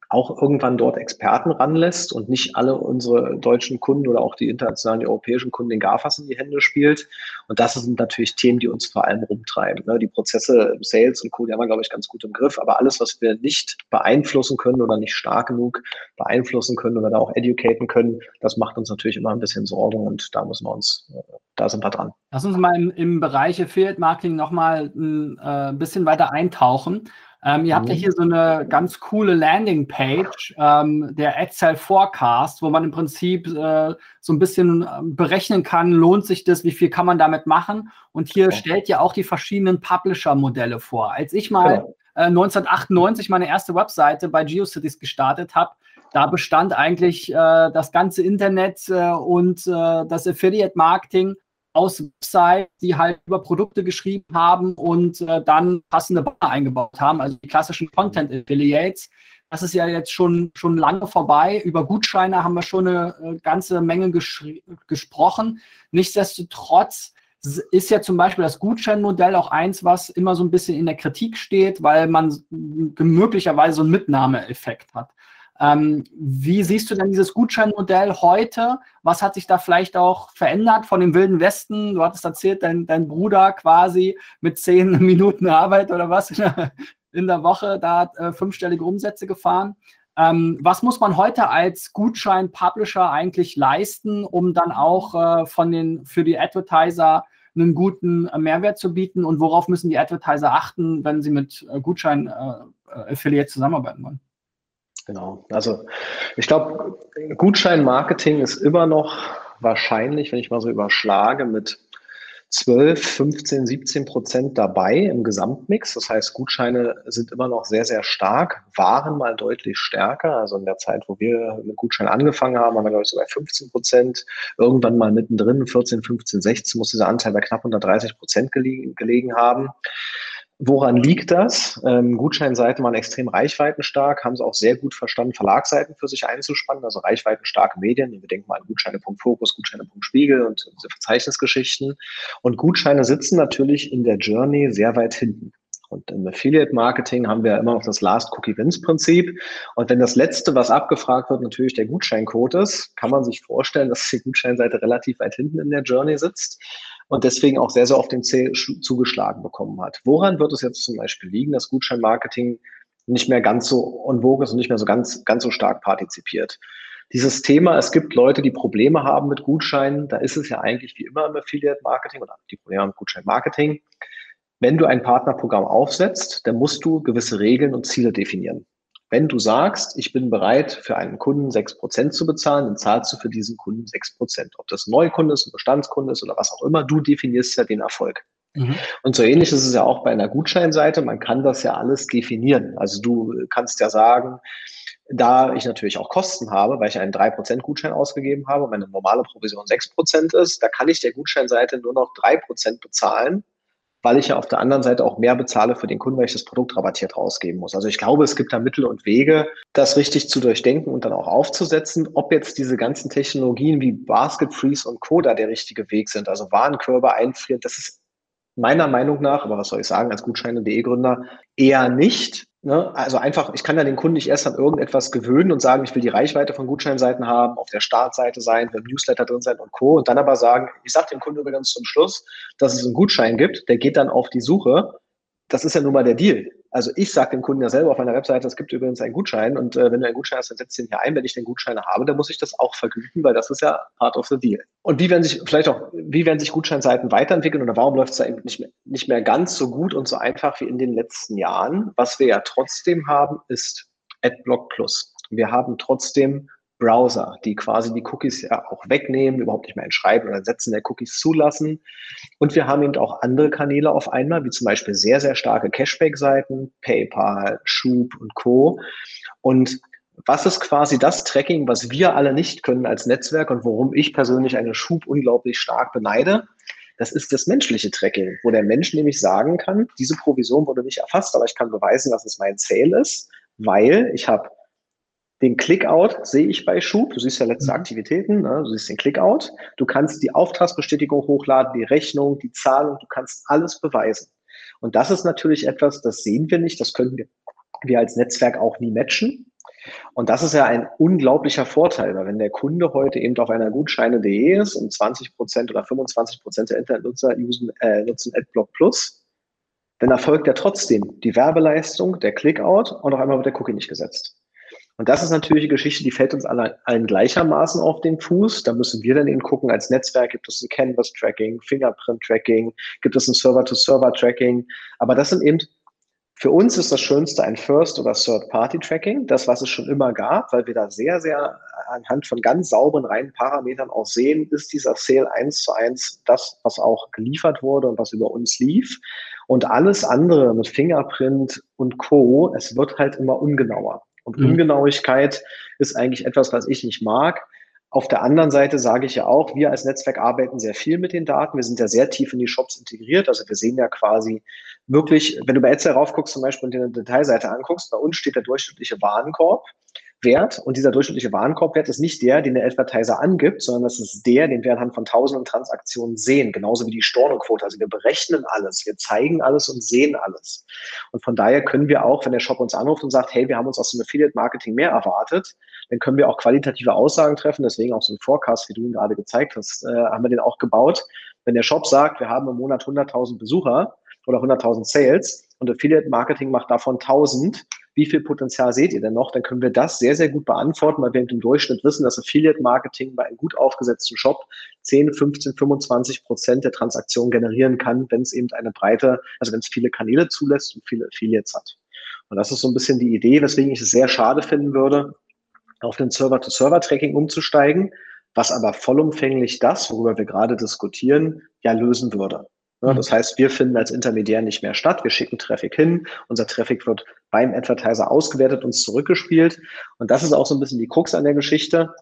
auch irgendwann dort Experten ranlässt und nicht alle unsere deutschen Kunden oder auch die internationalen, die europäischen Kunden den GAFAs in die Hände spielt. Und das sind natürlich Themen, die uns vor allem rumtreiben. Ne? Die Prozesse, Sales und Co., die haben wir, glaube ich, ganz gut im Griff. Aber alles, was wir nicht beeinflussen können oder nicht stark genug beeinflussen können oder da auch educaten können, das macht uns natürlich immer ein bisschen Sorgen und da müssen wir uns, äh, da sind wir dran. Lass uns mal im, im Bereich Affiliate Marketing nochmal ein äh, bisschen weiter eintauchen. Ähm, ihr habt ja mhm. hier so eine ganz coole Landingpage, ähm, der Excel Forecast, wo man im Prinzip äh, so ein bisschen ähm, berechnen kann, lohnt sich das, wie viel kann man damit machen. Und hier okay. stellt ihr auch die verschiedenen Publisher-Modelle vor. Als ich mal genau. äh, 1998 meine erste Webseite bei GeoCities gestartet habe, da bestand eigentlich äh, das ganze Internet äh, und äh, das Affiliate-Marketing aus Websites, die halt über Produkte geschrieben haben und äh, dann passende Banner eingebaut haben, also die klassischen Content Affiliates. Das ist ja jetzt schon, schon lange vorbei. Über Gutscheine haben wir schon eine äh, ganze Menge gesprochen. Nichtsdestotrotz ist ja zum Beispiel das Gutscheinmodell auch eins, was immer so ein bisschen in der Kritik steht, weil man möglicherweise so einen Mitnahmeeffekt hat. Ähm, wie siehst du denn dieses Gutscheinmodell heute? Was hat sich da vielleicht auch verändert von dem Wilden Westen? Du hattest erzählt, dein, dein Bruder quasi mit zehn Minuten Arbeit oder was in der Woche da äh, fünfstellige Umsätze gefahren. Ähm, was muss man heute als Gutschein-Publisher eigentlich leisten, um dann auch äh, von den, für die Advertiser einen guten äh, Mehrwert zu bieten? Und worauf müssen die Advertiser achten, wenn sie mit äh, Gutschein-Affiliate äh, zusammenarbeiten wollen? Genau. Also ich glaube, Gutscheinmarketing ist immer noch wahrscheinlich, wenn ich mal so überschlage, mit 12, 15, 17 Prozent dabei im Gesamtmix. Das heißt, Gutscheine sind immer noch sehr, sehr stark, waren mal deutlich stärker. Also in der Zeit, wo wir mit Gutscheinen angefangen haben, haben wir, glaube ich, sogar 15 Prozent. Irgendwann mal mittendrin, 14, 15, 16, muss dieser Anteil bei knapp unter 30 Prozent gelegen, gelegen haben. Woran liegt das? Ähm, Gutscheinseiten waren extrem reichweitenstark, haben es auch sehr gut verstanden, Verlagsseiten für sich einzuspannen, also reichweitenstarke Medien. Wir denken mal an Gutscheine.fokus, Gutscheine.spiegel und diese Verzeichnisgeschichten. Und Gutscheine sitzen natürlich in der Journey sehr weit hinten. Und im Affiliate-Marketing haben wir immer noch das Last-Cookie-Wins-Prinzip. Und wenn das Letzte, was abgefragt wird, natürlich der Gutscheincode ist, kann man sich vorstellen, dass die Gutscheinseite relativ weit hinten in der Journey sitzt und deswegen auch sehr, sehr oft den Zeh zugeschlagen bekommen hat. Woran wird es jetzt zum Beispiel liegen, dass Gutscheinmarketing nicht mehr ganz so on vogue ist und nicht mehr so ganz, ganz so stark partizipiert? Dieses Thema, es gibt Leute, die Probleme haben mit Gutscheinen, da ist es ja eigentlich wie immer im Affiliate-Marketing oder die Probleme mit Gutschein-Marketing. Wenn du ein Partnerprogramm aufsetzt, dann musst du gewisse Regeln und Ziele definieren. Wenn du sagst, ich bin bereit, für einen Kunden sechs Prozent zu bezahlen, dann zahlst du für diesen Kunden sechs Prozent. Ob das ein Neukunde ist, ein Bestandskunde ist oder was auch immer, du definierst ja den Erfolg. Mhm. Und so ähnlich ist es ja auch bei einer Gutscheinseite. Man kann das ja alles definieren. Also du kannst ja sagen, da ich natürlich auch Kosten habe, weil ich einen 3% Gutschein ausgegeben habe und meine normale Provision 6% ist, da kann ich der Gutscheinseite nur noch 3% bezahlen weil ich ja auf der anderen Seite auch mehr bezahle für den Kunden, weil ich das Produkt rabattiert rausgeben muss. Also ich glaube, es gibt da Mittel und Wege, das richtig zu durchdenken und dann auch aufzusetzen. Ob jetzt diese ganzen Technologien wie Basket Freeze und Coda der richtige Weg sind, also Warenkörbe einfrieren, das ist meiner Meinung nach, aber was soll ich sagen, als Gutscheine.de Gründer eher nicht. Ne? Also einfach, ich kann ja den Kunden nicht erst an irgendetwas gewöhnen und sagen, ich will die Reichweite von Gutscheinseiten haben, auf der Startseite sein, im Newsletter drin sein und Co. Und dann aber sagen, ich sage dem Kunden übrigens zum Schluss, dass es einen Gutschein gibt, der geht dann auf die Suche. Das ist ja nun mal der Deal. Also ich sage dem Kunden ja selber auf meiner Webseite, es gibt übrigens einen Gutschein und äh, wenn du einen Gutschein hast, dann setzt den hier ein. Wenn ich den Gutschein habe, dann muss ich das auch vergüten, weil das ist ja part of the deal. Und wie werden sich vielleicht auch, wie werden sich Gutscheinseiten weiterentwickeln oder warum läuft es da eben nicht mehr, nicht mehr ganz so gut und so einfach wie in den letzten Jahren? Was wir ja trotzdem haben, ist AdBlock Plus. Wir haben trotzdem Browser, die quasi die Cookies ja auch wegnehmen, überhaupt nicht mehr entschreiben oder Setzen der Cookies zulassen. Und wir haben eben auch andere Kanäle auf einmal, wie zum Beispiel sehr, sehr starke Cashback-Seiten, PayPal, Schub und Co. Und was ist quasi das Tracking, was wir alle nicht können als Netzwerk und worum ich persönlich eine Schub unglaublich stark beneide? Das ist das menschliche Tracking, wo der Mensch nämlich sagen kann, diese Provision wurde nicht erfasst, aber ich kann beweisen, dass es mein Sale ist, weil ich habe den Clickout sehe ich bei Schub. Du siehst ja letzte mhm. Aktivitäten, ne? du siehst den Clickout. Du kannst die Auftragsbestätigung hochladen, die Rechnung, die Zahlung, du kannst alles beweisen. Und das ist natürlich etwas, das sehen wir nicht, das können wir, wir als Netzwerk auch nie matchen. Und das ist ja ein unglaublicher Vorteil, weil wenn der Kunde heute eben auf einer Gutscheine.de ist und 20 Prozent oder 25 Prozent der Internetnutzer usen, äh, nutzen AdBlock Plus, dann erfolgt ja trotzdem die Werbeleistung, der Clickout und auf einmal wird der Cookie nicht gesetzt. Und das ist natürlich eine Geschichte, die fällt uns alle, allen gleichermaßen auf den Fuß. Da müssen wir dann eben gucken, als Netzwerk gibt es ein Canvas-Tracking, Fingerprint-Tracking, gibt es ein Server-to-Server-Tracking. Aber das sind eben, für uns ist das Schönste ein First- oder Third-Party-Tracking, das, was es schon immer gab, weil wir da sehr, sehr anhand von ganz sauberen, reinen Parametern auch sehen, ist dieser Sale eins zu eins das, was auch geliefert wurde und was über uns lief. Und alles andere mit Fingerprint und Co., es wird halt immer ungenauer. Und mhm. Ungenauigkeit ist eigentlich etwas, was ich nicht mag. Auf der anderen Seite sage ich ja auch, wir als Netzwerk arbeiten sehr viel mit den Daten. Wir sind ja sehr tief in die Shops integriert. Also wir sehen ja quasi wirklich, wenn du bei Etsy raufguckst zum Beispiel und dir eine Detailseite anguckst, bei uns steht der durchschnittliche Warenkorb. Wert und dieser durchschnittliche Warenkorbwert ist nicht der, den der Advertiser angibt, sondern das ist der, den wir anhand von tausenden Transaktionen sehen, genauso wie die Stornoquote. Also wir berechnen alles, wir zeigen alles und sehen alles. Und von daher können wir auch, wenn der Shop uns anruft und sagt, hey, wir haben uns aus dem Affiliate-Marketing mehr erwartet, dann können wir auch qualitative Aussagen treffen. Deswegen auch so ein Forecast, wie du ihn gerade gezeigt hast, äh, haben wir den auch gebaut. Wenn der Shop sagt, wir haben im Monat 100.000 Besucher oder 100.000 Sales und Affiliate-Marketing macht davon 1.000, wie viel Potenzial seht ihr denn noch? Dann können wir das sehr, sehr gut beantworten, weil wir im Durchschnitt wissen, dass Affiliate-Marketing bei einem gut aufgesetzten Shop 10, 15, 25 Prozent der Transaktionen generieren kann, wenn es eben eine breite, also wenn es viele Kanäle zulässt und viele Affiliates hat. Und das ist so ein bisschen die Idee, weswegen ich es sehr schade finden würde, auf den Server-to-Server-Tracking umzusteigen, was aber vollumfänglich das, worüber wir gerade diskutieren, ja lösen würde. Ja, mhm. das heißt, wir finden als Intermediär nicht mehr statt. Wir schicken Traffic hin. Unser Traffic wird beim Advertiser ausgewertet, uns zurückgespielt. Und das ist auch so ein bisschen die Krux an der Geschichte.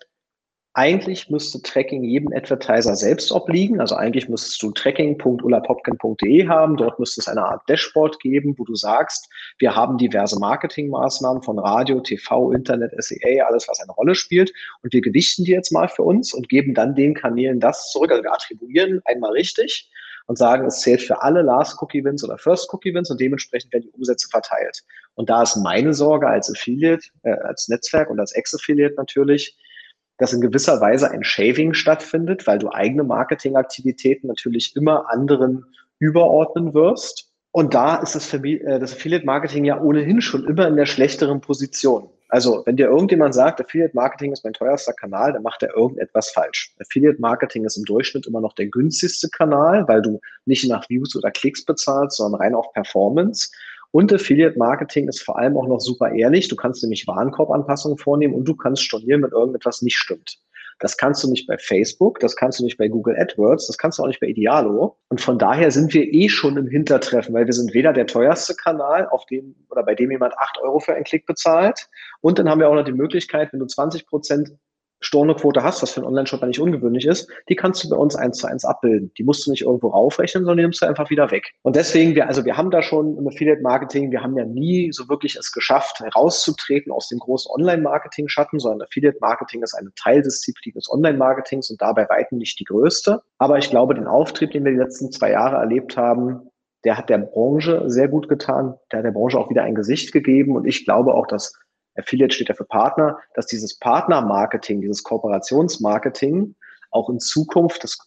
Eigentlich müsste Tracking jedem Advertiser selbst obliegen. Also eigentlich müsstest du tracking.ullapopkin.de haben. Dort müsste es eine Art Dashboard geben, wo du sagst, wir haben diverse Marketingmaßnahmen von Radio, TV, Internet, SEA, alles, was eine Rolle spielt. Und wir gewichten die jetzt mal für uns und geben dann den Kanälen das zurück. Also wir attribuieren einmal richtig und sagen, es zählt für alle Last Cookie Wins oder First Cookie Wins und dementsprechend werden die Umsätze verteilt. Und da ist meine Sorge als Affiliate, äh, als Netzwerk und als Ex-Affiliate natürlich, dass in gewisser Weise ein Shaving stattfindet, weil du eigene Marketingaktivitäten natürlich immer anderen überordnen wirst. Und da ist das, äh, das Affiliate Marketing ja ohnehin schon immer in der schlechteren Position. Also, wenn dir irgendjemand sagt, Affiliate Marketing ist mein teuerster Kanal, dann macht er irgendetwas falsch. Affiliate Marketing ist im Durchschnitt immer noch der günstigste Kanal, weil du nicht nach Views oder Klicks bezahlst, sondern rein auf Performance. Und Affiliate Marketing ist vor allem auch noch super ehrlich. Du kannst nämlich Warenkorbanpassungen vornehmen und du kannst stornieren, wenn irgendetwas nicht stimmt. Das kannst du nicht bei Facebook, das kannst du nicht bei Google AdWords, das kannst du auch nicht bei Idealo. Und von daher sind wir eh schon im Hintertreffen, weil wir sind weder der teuerste Kanal, auf dem oder bei dem jemand acht Euro für einen Klick bezahlt. Und dann haben wir auch noch die Möglichkeit, wenn du 20 Prozent Stornoquote hast, was für einen Online-Shop nicht ungewöhnlich ist, die kannst du bei uns eins zu eins abbilden. Die musst du nicht irgendwo raufrechnen, sondern die nimmst du einfach wieder weg. Und deswegen, wir, also wir haben da schon im Affiliate-Marketing, wir haben ja nie so wirklich es geschafft, herauszutreten aus dem großen Online-Marketing-Schatten, sondern Affiliate-Marketing ist eine Teildisziplin des Online-Marketings und dabei weitem nicht die größte. Aber ich glaube, den Auftrieb, den wir die letzten zwei Jahre erlebt haben, der hat der Branche sehr gut getan. Der hat der Branche auch wieder ein Gesicht gegeben. Und ich glaube auch, dass Affiliate steht ja für Partner, dass dieses Partnermarketing, dieses Kooperationsmarketing auch in Zukunft, das,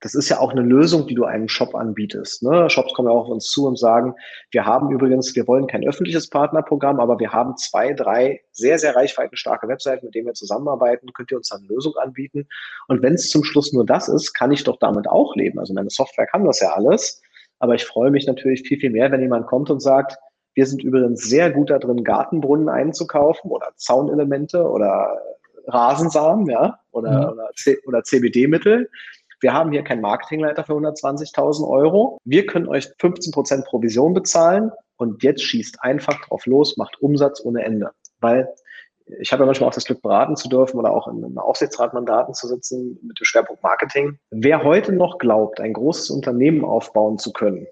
das ist ja auch eine Lösung, die du einem Shop anbietest. Ne? Shops kommen ja auch auf uns zu und sagen, wir haben übrigens, wir wollen kein öffentliches Partnerprogramm, aber wir haben zwei, drei sehr, sehr reichweitenstarke Webseiten, mit denen wir zusammenarbeiten, könnt ihr uns eine Lösung anbieten. Und wenn es zum Schluss nur das ist, kann ich doch damit auch leben. Also meine Software kann das ja alles. Aber ich freue mich natürlich viel, viel mehr, wenn jemand kommt und sagt, wir sind übrigens sehr gut da drin, Gartenbrunnen einzukaufen oder Zaunelemente oder Rasensamen, ja, oder, ja. oder, oder CBD-Mittel. Wir haben hier keinen Marketingleiter für 120.000 Euro. Wir können euch 15% Provision bezahlen und jetzt schießt einfach drauf los, macht Umsatz ohne Ende. Weil ich habe ja manchmal auch das Glück, beraten zu dürfen oder auch in einem Aufsichtsratmandaten zu sitzen mit dem Schwerpunkt Marketing. Wer heute noch glaubt, ein großes Unternehmen aufbauen zu können,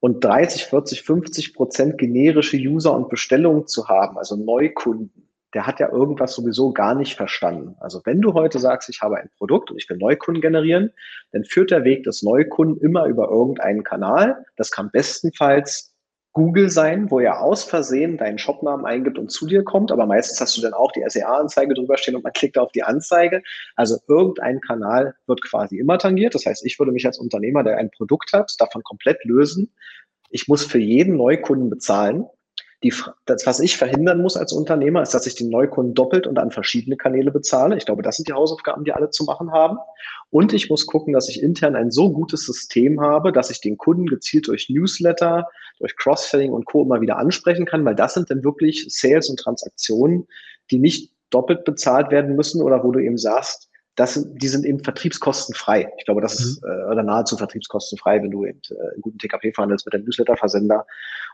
und 30, 40, 50 Prozent generische User und Bestellungen zu haben, also Neukunden, der hat ja irgendwas sowieso gar nicht verstanden. Also wenn du heute sagst, ich habe ein Produkt und ich will Neukunden generieren, dann führt der Weg des Neukunden immer über irgendeinen Kanal. Das kann bestenfalls Google sein, wo er aus Versehen deinen Shopnamen eingibt und zu dir kommt, aber meistens hast du dann auch die SEA-Anzeige drüber stehen und man klickt auf die Anzeige. Also irgendein Kanal wird quasi immer tangiert. Das heißt, ich würde mich als Unternehmer, der ein Produkt hat, davon komplett lösen. Ich muss für jeden Neukunden bezahlen. Die, das, was ich verhindern muss als Unternehmer, ist, dass ich den Neukunden doppelt und an verschiedene Kanäle bezahle. Ich glaube, das sind die Hausaufgaben, die alle zu machen haben. Und ich muss gucken, dass ich intern ein so gutes System habe, dass ich den Kunden gezielt durch Newsletter, durch Cross-Selling und Co. immer wieder ansprechen kann, weil das sind dann wirklich Sales und Transaktionen, die nicht doppelt bezahlt werden müssen oder wo du eben sagst, das, die sind eben vertriebskostenfrei. Ich glaube, das ist mhm. äh, oder nahezu vertriebskostenfrei, wenn du eben äh, einen guten TKP verhandelst mit dem Newsletter-Versender.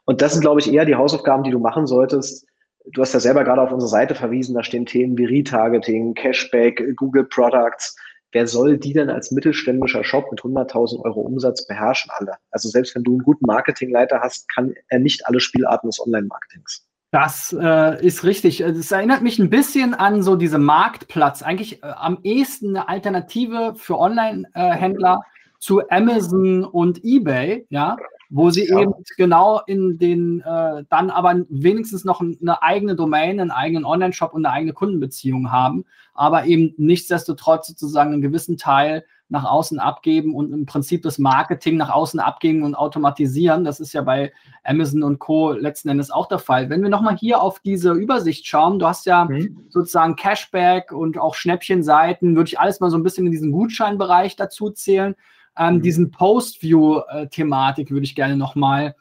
Und das sind, glaube ich, eher die Hausaufgaben, die du machen solltest. Du hast ja selber gerade auf unsere Seite verwiesen, da stehen Themen wie Retargeting, Cashback, Google Products. Wer soll die denn als mittelständischer Shop mit 100.000 Euro Umsatz beherrschen alle? Also selbst wenn du einen guten Marketingleiter hast, kann er nicht alle Spielarten des Online-Marketings. Das äh, ist richtig. Es erinnert mich ein bisschen an so diese Marktplatz. Eigentlich äh, am ehesten eine Alternative für Online-Händler zu Amazon und eBay, ja, wo sie ja. eben genau in den, äh, dann aber wenigstens noch eine eigene Domain, einen eigenen Online-Shop und eine eigene Kundenbeziehung haben, aber eben nichtsdestotrotz sozusagen einen gewissen Teil nach außen abgeben und im Prinzip das Marketing nach außen abgeben und automatisieren. Das ist ja bei Amazon und Co. letzten Endes auch der Fall. Wenn wir nochmal hier auf diese Übersicht schauen, du hast ja mhm. sozusagen Cashback und auch Schnäppchenseiten, würde ich alles mal so ein bisschen in diesen Gutscheinbereich dazu zählen. Ähm, mhm. Diesen Post-View-Thematik würde ich gerne nochmal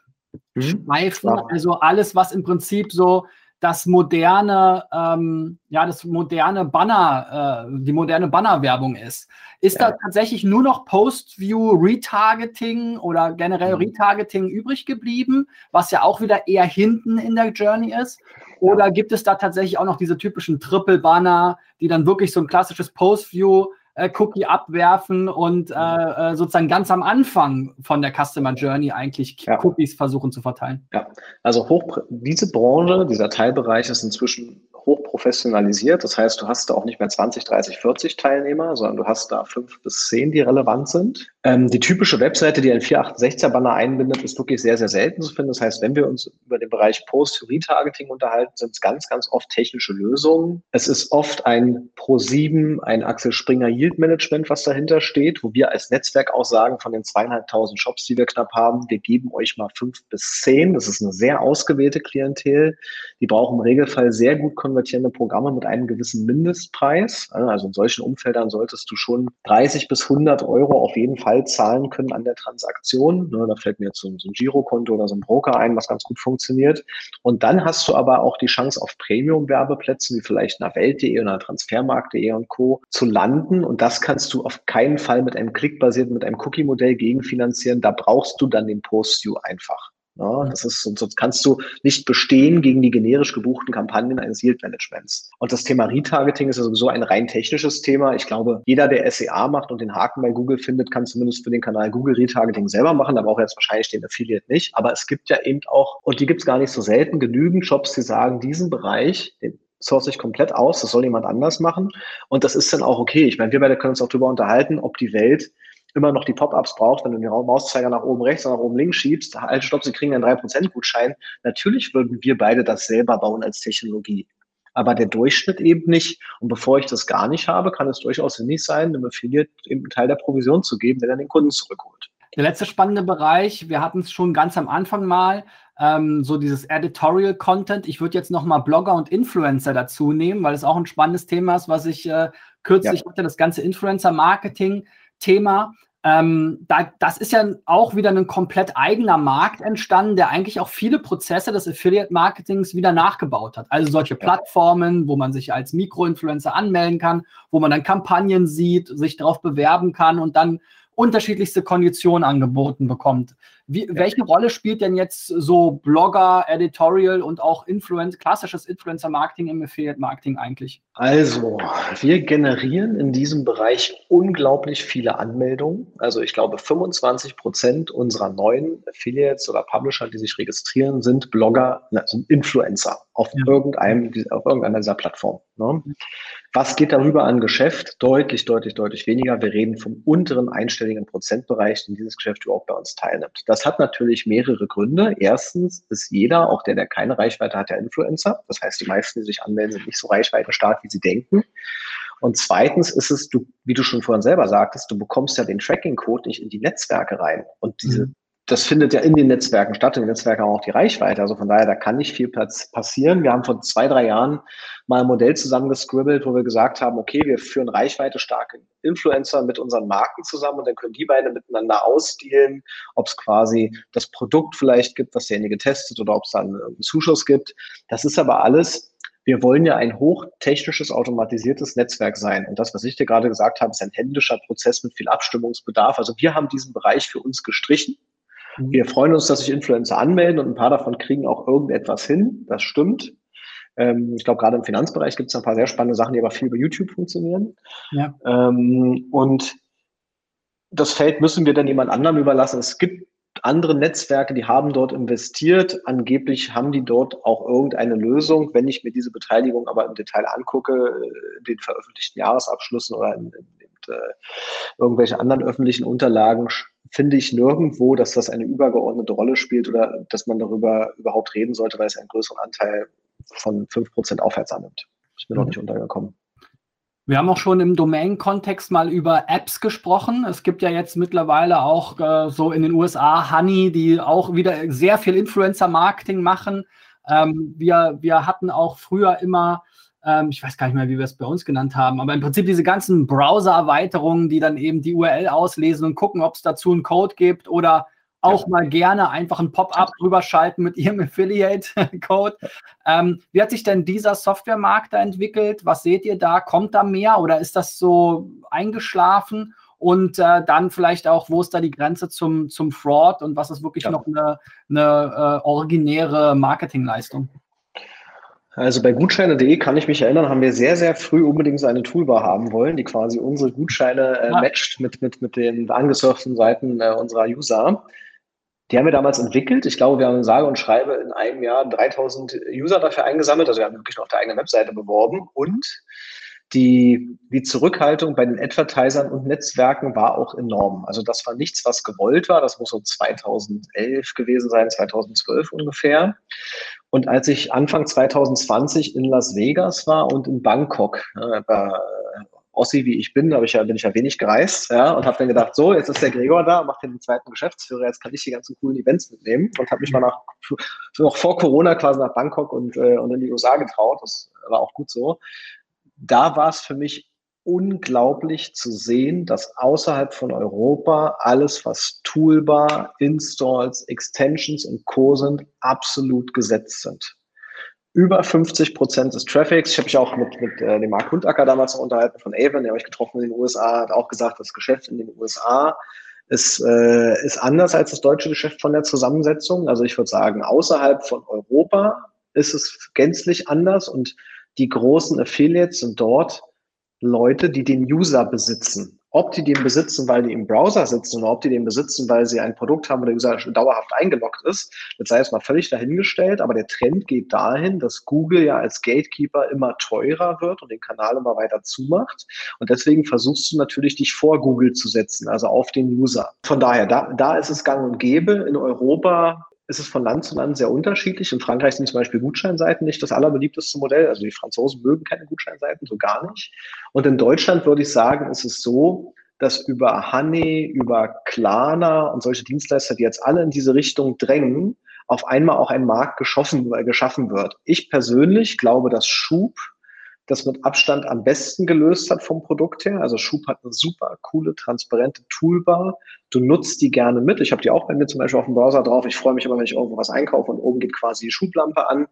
mhm. schleifen. Also alles, was im Prinzip so das moderne, ähm, ja, das moderne Banner, äh, die moderne Bannerwerbung ist. Ist ja. da tatsächlich nur noch Post-View Retargeting oder generell mhm. Retargeting übrig geblieben, was ja auch wieder eher hinten in der Journey ist? Oder ja. gibt es da tatsächlich auch noch diese typischen Triple-Banner, die dann wirklich so ein klassisches Post-View äh, Cookie abwerfen und äh, äh, sozusagen ganz am Anfang von der Customer Journey eigentlich ja. Cookies versuchen zu verteilen. Ja, also hoch, diese Branche, dieser Teilbereich ist inzwischen hochprofessionalisiert. Das heißt, du hast da auch nicht mehr 20, 30, 40 Teilnehmer, sondern du hast da fünf bis zehn, die relevant sind. Ähm, die typische Webseite, die ein 468er-Banner einbindet, ist wirklich sehr, sehr selten zu finden. Das heißt, wenn wir uns über den Bereich Post-Retargeting unterhalten, sind es ganz, ganz oft technische Lösungen. Es ist oft ein Pro7, ein Axel Springer Yield Management, was dahinter steht, wo wir als Netzwerk auch sagen, von den zweieinhalbtausend Shops, die wir knapp haben, wir geben euch mal fünf bis zehn. Das ist eine sehr ausgewählte Klientel. Die brauchen im Regelfall sehr gut konvertierende Programme mit einem gewissen Mindestpreis. Also in solchen Umfeldern solltest du schon 30 bis 100 Euro auf jeden Fall zahlen können an der Transaktion. Ne, da fällt mir jetzt so ein Girokonto oder so ein Broker ein, was ganz gut funktioniert. Und dann hast du aber auch die Chance auf Premium-Werbeplätzen, wie vielleicht einer Welt.de oder Transfermarkt.de und Co. zu landen. Und das kannst du auf keinen Fall mit einem klickbasierten, mit einem Cookie-Modell gegenfinanzieren. Da brauchst du dann den Post-View einfach. Ja, das ist, sonst kannst du nicht bestehen gegen die generisch gebuchten Kampagnen eines Yield Managements. Und das Thema Retargeting ist ja sowieso ein rein technisches Thema. Ich glaube, jeder, der SEA macht und den Haken bei Google findet, kann zumindest für den Kanal Google Retargeting selber machen. Da braucht jetzt wahrscheinlich den Affiliate nicht. Aber es gibt ja eben auch, und die gibt es gar nicht so selten, genügend Shops, die sagen, diesen Bereich, den source ich komplett aus, das soll jemand anders machen. Und das ist dann auch okay. Ich meine, wir beide können uns auch darüber unterhalten, ob die Welt immer noch die Pop-ups braucht, wenn du den Mauszeiger nach oben rechts oder nach oben links schiebst, halt stopp, sie kriegen einen 3% Gutschein. Natürlich würden wir beide das selber bauen als Technologie. Aber der Durchschnitt eben nicht. Und bevor ich das gar nicht habe, kann es durchaus sinnig sein, einem Affiliate eben einen Teil der Provision zu geben, wenn er den Kunden zurückholt. Der letzte spannende Bereich, wir hatten es schon ganz am Anfang mal, ähm, so dieses Editorial Content. Ich würde jetzt nochmal Blogger und Influencer dazu nehmen, weil es auch ein spannendes Thema ist, was ich äh, kürzlich ja. hatte, das ganze Influencer-Marketing-Thema. Ähm, da, das ist ja auch wieder ein komplett eigener Markt entstanden, der eigentlich auch viele Prozesse des Affiliate-Marketings wieder nachgebaut hat. Also solche Plattformen, wo man sich als Mikroinfluencer anmelden kann, wo man dann Kampagnen sieht, sich darauf bewerben kann und dann unterschiedlichste Konditionen angeboten bekommt. Wie. Welche Rolle spielt denn jetzt so Blogger, Editorial und auch Influencer, klassisches Influencer-Marketing im Affiliate-Marketing eigentlich? Also, wir generieren in diesem Bereich unglaublich viele Anmeldungen. Also ich glaube, 25 Prozent unserer neuen Affiliates oder Publisher, die sich registrieren, sind Blogger, also Influencer auf, ja. irgendeinem, auf irgendeiner dieser Plattformen. Ne? Was geht darüber an Geschäft? Deutlich, deutlich, deutlich weniger. Wir reden vom unteren einstelligen Prozentbereich, in dieses Geschäft überhaupt bei uns teilnimmt. Das hat natürlich mehrere Gründe. Erstens ist jeder, auch der, der keine Reichweite hat, der Influencer. Das heißt, die meisten, die sich anmelden, sind nicht so reichweitenstark, wie sie denken. Und zweitens ist es, du, wie du schon vorhin selber sagtest, du bekommst ja den Tracking-Code nicht in die Netzwerke rein. Und diese, mhm. Das findet ja in den Netzwerken statt. Die Netzwerke haben auch die Reichweite. Also von daher, da kann nicht viel passieren. Wir haben vor zwei, drei Jahren mal ein Modell zusammengescribbelt, wo wir gesagt haben, okay, wir führen reichweite starke Influencer mit unseren Marken zusammen und dann können die beide miteinander ausdealen, ob es quasi das Produkt vielleicht gibt, was derjenige testet oder ob es dann einen Zuschuss gibt. Das ist aber alles wir wollen ja ein hochtechnisches, automatisiertes Netzwerk sein. Und das, was ich dir gerade gesagt habe, ist ein händischer Prozess mit viel Abstimmungsbedarf. Also wir haben diesen Bereich für uns gestrichen. Wir freuen uns, dass sich Influencer anmelden und ein paar davon kriegen auch irgendetwas hin. Das stimmt. Ähm, ich glaube, gerade im Finanzbereich gibt es ein paar sehr spannende Sachen, die aber viel über YouTube funktionieren. Ja. Ähm, und das Feld müssen wir dann jemand anderem überlassen. Es gibt andere Netzwerke, die haben dort investiert. Angeblich haben die dort auch irgendeine Lösung. Wenn ich mir diese Beteiligung aber im Detail angucke, in den veröffentlichten Jahresabschlüssen oder in, in, äh, irgendwelche anderen öffentlichen Unterlagen, finde ich nirgendwo, dass das eine übergeordnete Rolle spielt oder dass man darüber überhaupt reden sollte, weil es einen größeren Anteil von 5% aufwärts annimmt. Ist mir mhm. noch nicht untergekommen. Wir haben auch schon im Domain-Kontext mal über Apps gesprochen. Es gibt ja jetzt mittlerweile auch äh, so in den USA Honey, die auch wieder sehr viel Influencer-Marketing machen. Ähm, wir, wir hatten auch früher immer, ähm, ich weiß gar nicht mehr, wie wir es bei uns genannt haben, aber im Prinzip diese ganzen Browser-Erweiterungen, die dann eben die URL auslesen und gucken, ob es dazu einen Code gibt oder auch mal gerne einfach ein Pop-up drüber schalten mit Ihrem Affiliate-Code. Ähm, wie hat sich denn dieser Softwaremarkt da entwickelt? Was seht ihr da? Kommt da mehr oder ist das so eingeschlafen? Und äh, dann vielleicht auch, wo ist da die Grenze zum, zum Fraud und was ist wirklich ja. noch eine, eine äh, originäre Marketingleistung? Also bei Gutscheine.de kann ich mich erinnern, haben wir sehr, sehr früh unbedingt so eine Toolbar haben wollen, die quasi unsere Gutscheine äh, ah. matcht mit, mit, mit den angesurften Seiten äh, unserer User. Die haben wir damals entwickelt. Ich glaube, wir haben sage und schreibe in einem Jahr 3000 User dafür eingesammelt. Also wir haben wirklich noch auf der eigenen Webseite beworben. Und die, die Zurückhaltung bei den Advertisern und Netzwerken war auch enorm. Also das war nichts, was gewollt war. Das muss so 2011 gewesen sein, 2012 ungefähr. Und als ich Anfang 2020 in Las Vegas war und in Bangkok, äh, Ossi wie ich bin, ich ja, bin ich ja wenig gereist, ja, und habe dann gedacht, so, jetzt ist der Gregor da, macht den zweiten Geschäftsführer, jetzt kann ich die ganzen coolen Events mitnehmen und habe mich mal nach, noch vor Corona quasi nach Bangkok und, äh, und in die USA getraut. Das war auch gut so. Da war es für mich unglaublich zu sehen, dass außerhalb von Europa alles, was Toolbar, Installs, Extensions und Co. sind, absolut gesetzt sind über 50 Prozent des Traffics. Ich habe mich auch mit, mit äh, dem Mark Hundacker damals noch unterhalten von Avon, der habe ich getroffen in den USA, hat auch gesagt, das Geschäft in den USA Es äh, ist anders als das deutsche Geschäft von der Zusammensetzung. Also ich würde sagen, außerhalb von Europa ist es gänzlich anders und die großen Affiliates sind dort Leute, die den User besitzen. Ob die den besitzen, weil die im Browser sitzen oder ob die den besitzen, weil sie ein Produkt haben, wo der User schon dauerhaft eingeloggt ist, das sei jetzt mal völlig dahingestellt. Aber der Trend geht dahin, dass Google ja als Gatekeeper immer teurer wird und den Kanal immer weiter zumacht. Und deswegen versuchst du natürlich, dich vor Google zu setzen, also auf den User. Von daher, da, da ist es gang und gäbe. In Europa ist es von Land zu Land sehr unterschiedlich. In Frankreich sind zum Beispiel Gutscheinseiten nicht das allerbeliebteste Modell. Also die Franzosen mögen keine Gutscheinseiten, so gar nicht. Und in Deutschland würde ich sagen, ist es so, dass über Honey, über Klarna und solche Dienstleister, die jetzt alle in diese Richtung drängen, auf einmal auch ein Markt geschaffen, geschaffen wird. Ich persönlich glaube, dass Schub das mit Abstand am besten gelöst hat vom Produkt her. Also Schub hat eine super coole, transparente Toolbar. Du nutzt die gerne mit. Ich habe die auch bei mir zum Beispiel auf dem Browser drauf. Ich freue mich immer, wenn ich irgendwo was einkaufe und oben geht quasi die Schublampe an.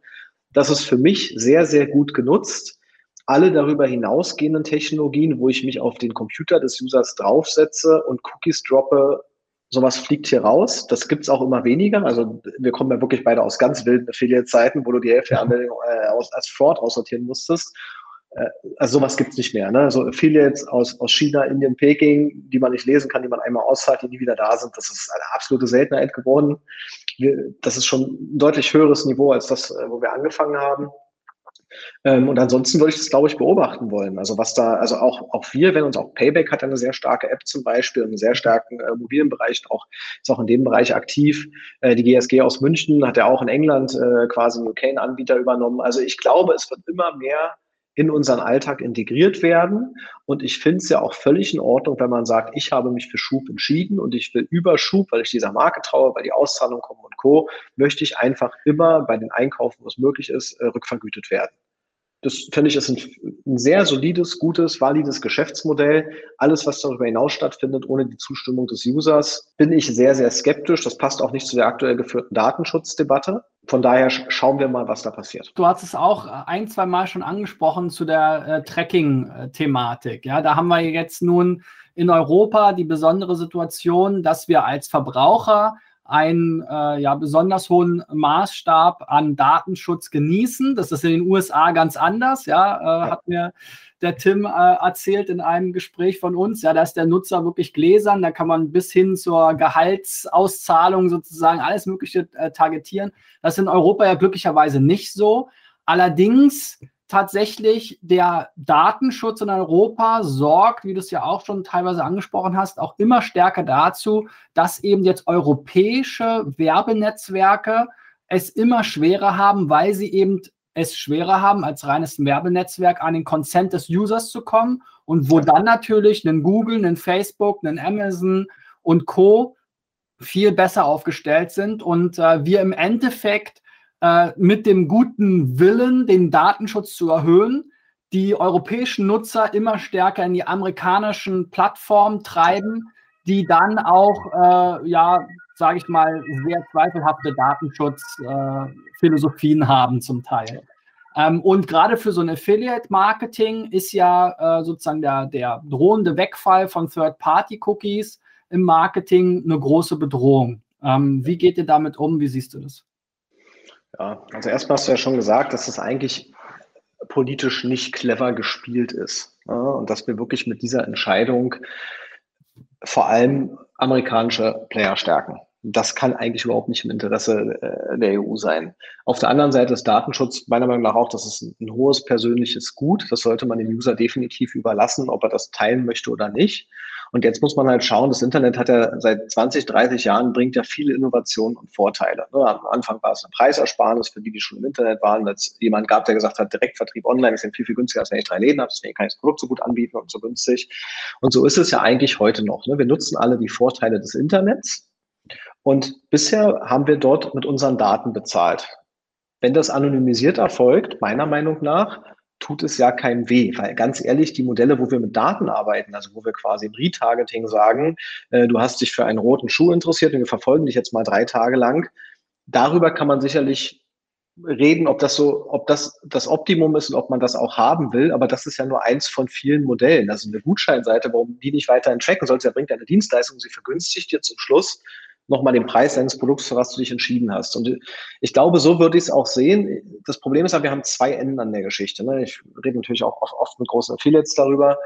Das ist für mich sehr, sehr gut genutzt. Alle darüber hinausgehenden Technologien, wo ich mich auf den Computer des Users draufsetze und Cookies droppe, sowas fliegt hier raus. Das gibt's auch immer weniger. Also wir kommen ja wirklich beide aus ganz wilden Affiliate-Seiten, wo du die Hälfte der Anmeldung äh, als Fraud aussortieren musstest also sowas gibt's nicht mehr. Ne? So Affiliates aus, aus China, Indien, Peking, die man nicht lesen kann, die man einmal auszahlt, die nie wieder da sind, das ist eine absolute Seltenheit geworden. Wir, das ist schon ein deutlich höheres Niveau als das, äh, wo wir angefangen haben. Ähm, und ansonsten würde ich das, glaube ich, beobachten wollen. Also was da, also auch, auch wir, wenn uns auch Payback hat eine sehr starke App zum Beispiel, einen sehr starken äh, mobilen Bereich, auch, ist auch in dem Bereich aktiv. Äh, die GSG aus München hat ja auch in England äh, quasi einen UK-Anbieter übernommen. Also ich glaube, es wird immer mehr in unseren Alltag integriert werden. Und ich finde es ja auch völlig in Ordnung, wenn man sagt, ich habe mich für Schub entschieden und ich will über Schub, weil ich dieser Marke traue, weil die Auszahlung kommen und Co., möchte ich einfach immer bei den Einkaufen, wo es möglich ist, äh, rückvergütet werden. Das finde ich ist ein, ein, sehr solides, gutes, valides Geschäftsmodell. Alles, was darüber hinaus stattfindet, ohne die Zustimmung des Users, bin ich sehr, sehr skeptisch. Das passt auch nicht zu der aktuell geführten Datenschutzdebatte. Von daher schauen wir mal, was da passiert. Du hast es auch ein, zwei Mal schon angesprochen zu der äh, Tracking-Thematik. Ja, da haben wir jetzt nun in Europa die besondere Situation, dass wir als Verbraucher einen äh, ja, besonders hohen Maßstab an Datenschutz genießen. Das ist in den USA ganz anders, ja, äh, hat mir der Tim äh, erzählt in einem Gespräch von uns. Ja, da ist der Nutzer wirklich gläsern, da kann man bis hin zur Gehaltsauszahlung sozusagen alles Mögliche äh, targetieren. Das ist in Europa ja glücklicherweise nicht so. Allerdings tatsächlich der Datenschutz in Europa sorgt, wie du es ja auch schon teilweise angesprochen hast, auch immer stärker dazu, dass eben jetzt europäische Werbenetzwerke es immer schwerer haben, weil sie eben es schwerer haben, als reines Werbenetzwerk an den Consent des Users zu kommen und wo dann natürlich ein Google, ein Facebook, ein Amazon und Co. viel besser aufgestellt sind und äh, wir im Endeffekt äh, mit dem guten Willen, den Datenschutz zu erhöhen, die europäischen Nutzer immer stärker in die amerikanischen Plattformen treiben, die dann auch, äh, ja, sage ich mal, sehr zweifelhafte Datenschutzphilosophien äh, haben zum Teil. Ähm, und gerade für so ein Affiliate-Marketing ist ja äh, sozusagen der, der drohende Wegfall von Third-Party-Cookies im Marketing eine große Bedrohung. Ähm, wie geht ihr damit um? Wie siehst du das? Ja, also erstmal hast du ja schon gesagt, dass es eigentlich politisch nicht clever gespielt ist. Ja, und dass wir wirklich mit dieser Entscheidung vor allem amerikanische Player stärken. Das kann eigentlich überhaupt nicht im Interesse äh, der EU sein. Auf der anderen Seite ist Datenschutz meiner Meinung nach auch, das ist ein hohes persönliches Gut. Das sollte man dem User definitiv überlassen, ob er das teilen möchte oder nicht. Und jetzt muss man halt schauen, das Internet hat ja seit 20, 30 Jahren, bringt ja viele Innovationen und Vorteile. Ne? Am Anfang war es eine Preisersparnis für die, die schon im Internet waren, es jemand gab, der gesagt hat, Direktvertrieb online ist ja viel, viel günstiger, als wenn ich drei Läden habe, deswegen kann ich das Produkt so gut anbieten und so günstig. Und so ist es ja eigentlich heute noch. Ne? Wir nutzen alle die Vorteile des Internets. Und bisher haben wir dort mit unseren Daten bezahlt. Wenn das anonymisiert erfolgt, meiner Meinung nach, tut es ja keinem weh. Weil ganz ehrlich, die Modelle, wo wir mit Daten arbeiten, also wo wir quasi im Retargeting sagen, äh, du hast dich für einen roten Schuh interessiert und wir verfolgen dich jetzt mal drei Tage lang, darüber kann man sicherlich reden, ob das so, ob das das Optimum ist und ob man das auch haben will. Aber das ist ja nur eins von vielen Modellen. Also eine Gutscheinseite, warum die nicht weiterhin tracken sollst, ja bringt eine Dienstleistung, sie vergünstigt dir zum Schluss nochmal den Preis deines Produkts, für was du dich entschieden hast. Und ich glaube, so würde ich es auch sehen. Das Problem ist ja, wir haben zwei Enden an der Geschichte. Ne? Ich rede natürlich auch oft mit großen Affiliates darüber.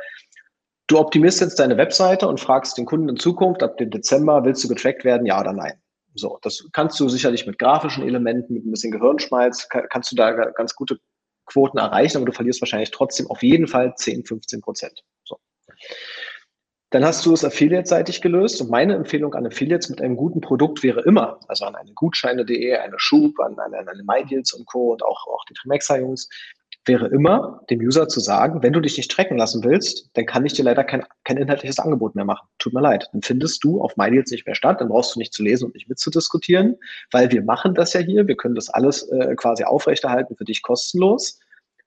Du optimierst jetzt deine Webseite und fragst den Kunden in Zukunft, ab dem Dezember willst du getrackt werden, ja oder nein. So, das kannst du sicherlich mit grafischen Elementen, mit ein bisschen Gehirnschmalz, kannst du da ganz gute Quoten erreichen, aber du verlierst wahrscheinlich trotzdem auf jeden Fall 10, 15 Prozent. So. Dann hast du es affiliate-seitig gelöst und meine Empfehlung an Affiliates mit einem guten Produkt wäre immer, also an eine Gutscheine.de, eine Schub, an eine, an eine MyDeals und Co. und auch, auch die Trimexa-Jungs, wäre immer, dem User zu sagen, wenn du dich nicht tracken lassen willst, dann kann ich dir leider kein, kein inhaltliches Angebot mehr machen. Tut mir leid. Dann findest du auf MyDeals nicht mehr statt, dann brauchst du nicht zu lesen und nicht mitzudiskutieren, weil wir machen das ja hier, wir können das alles äh, quasi aufrechterhalten für dich kostenlos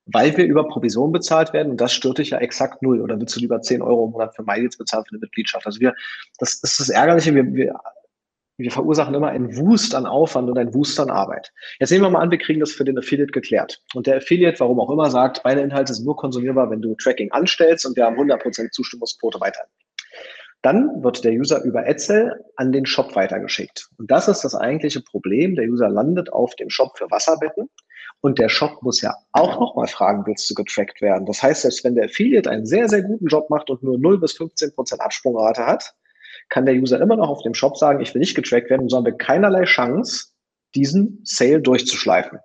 weil wir über Provision bezahlt werden und das stört dich ja exakt null. Oder willst du lieber 10 Euro im Monat für MyDeals bezahlen für eine Mitgliedschaft? Also wir, das ist das Ärgerliche, wir, wir, wir verursachen immer einen Wust an Aufwand und einen Wust an Arbeit. Jetzt nehmen wir mal an, wir kriegen das für den Affiliate geklärt. Und der Affiliate, warum auch immer, sagt, meine Inhalte sind nur konsumierbar, wenn du Tracking anstellst und wir haben 100% Zustimmungsquote weiter. Dann wird der User über Etzel an den Shop weitergeschickt. Und das ist das eigentliche Problem. Der User landet auf dem Shop für Wasserbetten und der Shop muss ja auch nochmal fragen, willst du getrackt werden? Das heißt, selbst wenn der Affiliate einen sehr, sehr guten Job macht und nur 0 bis 15 Prozent Absprungrate hat, kann der User immer noch auf dem Shop sagen, ich will nicht getrackt werden, und so haben wir keinerlei Chance, diesen Sale durchzuschleifen.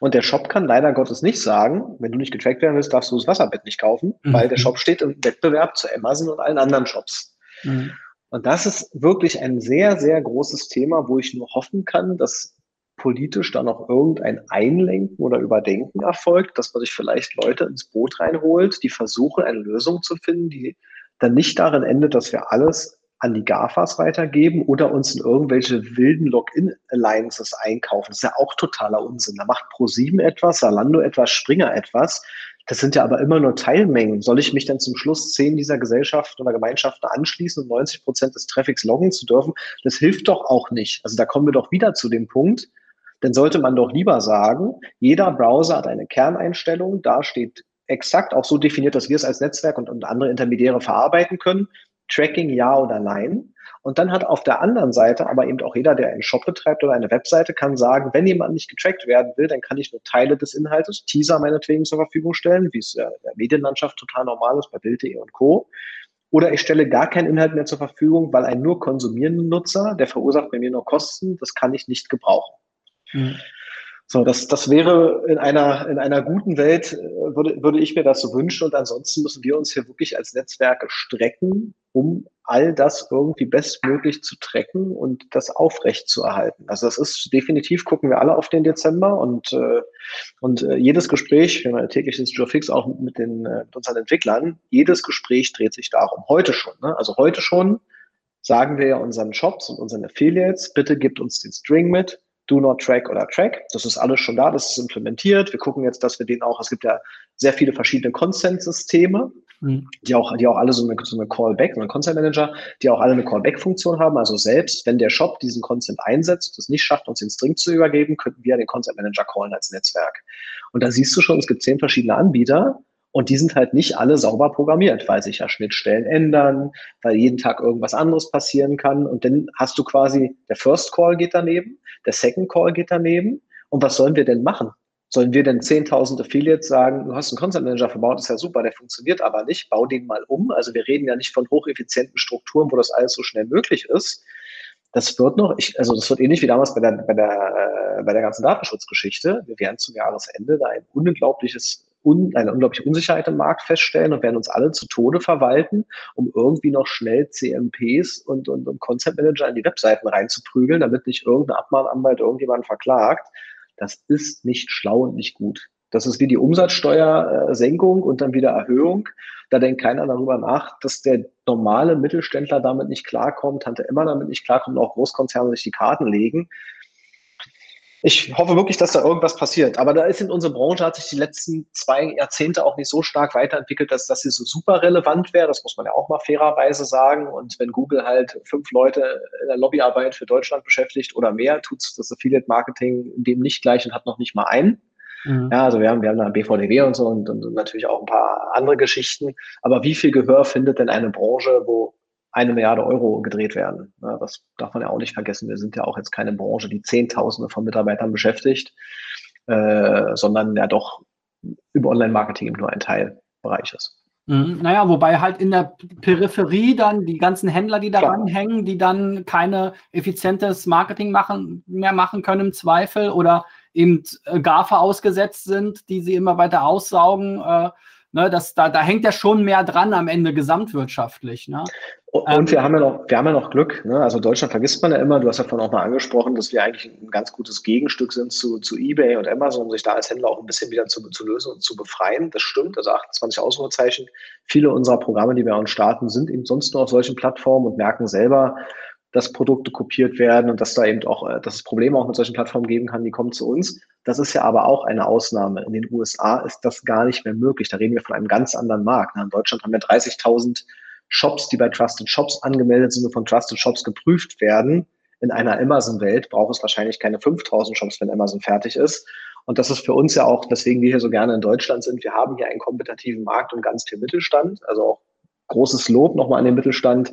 Und der Shop kann leider Gottes nicht sagen, wenn du nicht getrackt werden willst, darfst du das Wasserbett nicht kaufen, mhm. weil der Shop steht im Wettbewerb zu Amazon und allen anderen Shops. Mhm. Und das ist wirklich ein sehr, sehr großes Thema, wo ich nur hoffen kann, dass politisch da noch irgendein Einlenken oder Überdenken erfolgt, dass man sich vielleicht Leute ins Boot reinholt, die versuchen, eine Lösung zu finden, die dann nicht darin endet, dass wir alles an die GAFAs weitergeben oder uns in irgendwelche wilden Login-Alliances einkaufen. Das ist ja auch totaler Unsinn. Da macht ProSieben etwas, Salando etwas, Springer etwas. Das sind ja aber immer nur Teilmengen. Soll ich mich dann zum Schluss zehn dieser Gesellschaften oder Gemeinschaften anschließen und 90 Prozent des Traffics loggen zu dürfen? Das hilft doch auch nicht. Also da kommen wir doch wieder zu dem Punkt, dann sollte man doch lieber sagen, jeder Browser hat eine Kerneinstellung, da steht exakt auch so definiert, dass wir es als Netzwerk und, und andere Intermediäre verarbeiten können. Tracking ja oder nein. Und dann hat auf der anderen Seite aber eben auch jeder, der einen Shop betreibt oder eine Webseite, kann sagen, wenn jemand nicht getrackt werden will, dann kann ich nur Teile des Inhaltes, Teaser meinetwegen zur Verfügung stellen, wie es in der Medienlandschaft total normal ist bei Bild.de und Co. Oder ich stelle gar keinen Inhalt mehr zur Verfügung, weil ein nur konsumierender Nutzer, der verursacht bei mir nur Kosten, das kann ich nicht gebrauchen. Mhm. So, das, das wäre in einer, in einer guten Welt, äh, würde, würde ich mir das so wünschen. Und ansonsten müssen wir uns hier wirklich als Netzwerke strecken, um all das irgendwie bestmöglich zu tracken und das aufrecht zu erhalten. Also das ist definitiv, gucken wir alle auf den Dezember und, äh, und äh, jedes Gespräch, wir haben ein tägliches Joe Fix auch mit, den, äh, mit unseren Entwicklern, jedes Gespräch dreht sich darum. Heute schon. Ne? Also heute schon sagen wir ja unseren Shops und unseren Affiliates, bitte gebt uns den String mit, Do Not Track oder Track. Das ist alles schon da, das ist implementiert. Wir gucken jetzt, dass wir den auch, es gibt ja sehr viele verschiedene Consent-Systeme, mhm. die, auch, die auch alle so eine, so eine Callback, so eine Consent Manager, die auch alle eine Callback-Funktion haben. Also selbst wenn der Shop diesen Consent einsetzt und es nicht schafft, uns den String zu übergeben, könnten wir den Consent Manager callen als Netzwerk. Und da siehst du schon, es gibt zehn verschiedene Anbieter und die sind halt nicht alle sauber programmiert, weil sich ja Schnittstellen ändern, weil jeden Tag irgendwas anderes passieren kann. Und dann hast du quasi, der First Call geht daneben, der Second Call geht daneben. Und was sollen wir denn machen? Sollen wir denn 10.000 Affiliates sagen, du hast einen Content Manager verbaut, ist ja super, der funktioniert aber nicht, bau den mal um. Also wir reden ja nicht von hocheffizienten Strukturen, wo das alles so schnell möglich ist. Das wird noch, ich, also das wird ähnlich wie damals bei der, bei der, äh, bei der ganzen Datenschutzgeschichte. Wir werden zum Jahresende da ein unglaubliches un, eine unglaubliche Unsicherheit im Markt feststellen und werden uns alle zu Tode verwalten, um irgendwie noch schnell CMPs und, und, und Concept Manager in die Webseiten reinzuprügeln, damit nicht irgendein Abmahnanwalt irgendjemanden verklagt. Das ist nicht schlau und nicht gut. Das ist wie die Umsatzsteuersenkung und dann wieder Erhöhung. Da denkt keiner darüber nach, dass der normale Mittelständler damit nicht klarkommt, Tante Emma damit nicht klarkommt, auch Großkonzerne sich die Karten legen Ich hoffe wirklich, dass da irgendwas passiert. Aber da ist in unserer Branche hat sich die letzten zwei Jahrzehnte auch nicht so stark weiterentwickelt, dass, dass sie so super relevant wäre. Das muss man ja auch mal fairerweise sagen. Und wenn Google halt fünf Leute in der Lobbyarbeit für Deutschland beschäftigt oder mehr, tut das Affiliate Marketing dem nicht gleich und hat noch nicht mal einen. Mhm. Ja, also wir haben, wir haben da BVDW und so und, und natürlich auch ein paar andere Geschichten. Aber wie viel Gehör findet denn eine Branche, wo eine Milliarde Euro gedreht werden. Das darf man ja auch nicht vergessen. Wir sind ja auch jetzt keine Branche, die Zehntausende von Mitarbeitern beschäftigt, äh, sondern ja doch über Online-Marketing nur ein Teilbereich ist. Mhm. Naja, wobei halt in der Peripherie dann die ganzen Händler, die daran Klar. hängen, die dann keine effizientes Marketing machen, mehr machen können im Zweifel oder eben äh, GAFA ausgesetzt sind, die sie immer weiter aussaugen. Äh, ne, das, da, da hängt ja schon mehr dran am Ende gesamtwirtschaftlich. Ne? Und ähm, wir haben ja noch, wir haben ja noch Glück. Ne? Also Deutschland vergisst man ja immer. Du hast ja vorhin auch mal angesprochen, dass wir eigentlich ein ganz gutes Gegenstück sind zu, zu eBay und Amazon, um sich da als Händler auch ein bisschen wieder zu, zu lösen und zu befreien. Das stimmt. Also 28 Ausrufezeichen. Viele unserer Programme, die wir auch starten, sind eben sonst nur auf solchen Plattformen und merken selber, dass Produkte kopiert werden und dass da eben auch, äh, dass es Probleme auch mit solchen Plattformen geben kann, die kommen zu uns. Das ist ja aber auch eine Ausnahme. In den USA ist das gar nicht mehr möglich. Da reden wir von einem ganz anderen Markt. In Deutschland haben wir 30.000 Shops, die bei Trusted Shops angemeldet sind und von Trusted Shops geprüft werden. In einer Amazon-Welt braucht es wahrscheinlich keine 5000 Shops, wenn Amazon fertig ist. Und das ist für uns ja auch, weswegen wir hier so gerne in Deutschland sind. Wir haben hier einen kompetitiven Markt und ganz viel Mittelstand. Also auch großes Lob nochmal an den Mittelstand.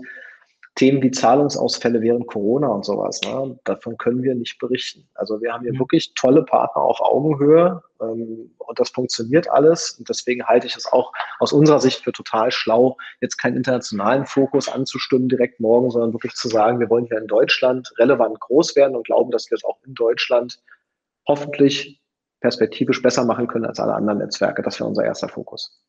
Themen wie Zahlungsausfälle während Corona und sowas, ne, davon können wir nicht berichten. Also wir haben hier mhm. wirklich tolle Partner auf Augenhöhe ähm, und das funktioniert alles. Und deswegen halte ich es auch aus unserer Sicht für total schlau, jetzt keinen internationalen Fokus anzustimmen direkt morgen, sondern wirklich zu sagen, wir wollen hier in Deutschland relevant groß werden und glauben, dass wir es auch in Deutschland hoffentlich perspektivisch besser machen können als alle anderen Netzwerke. Das wäre unser erster Fokus.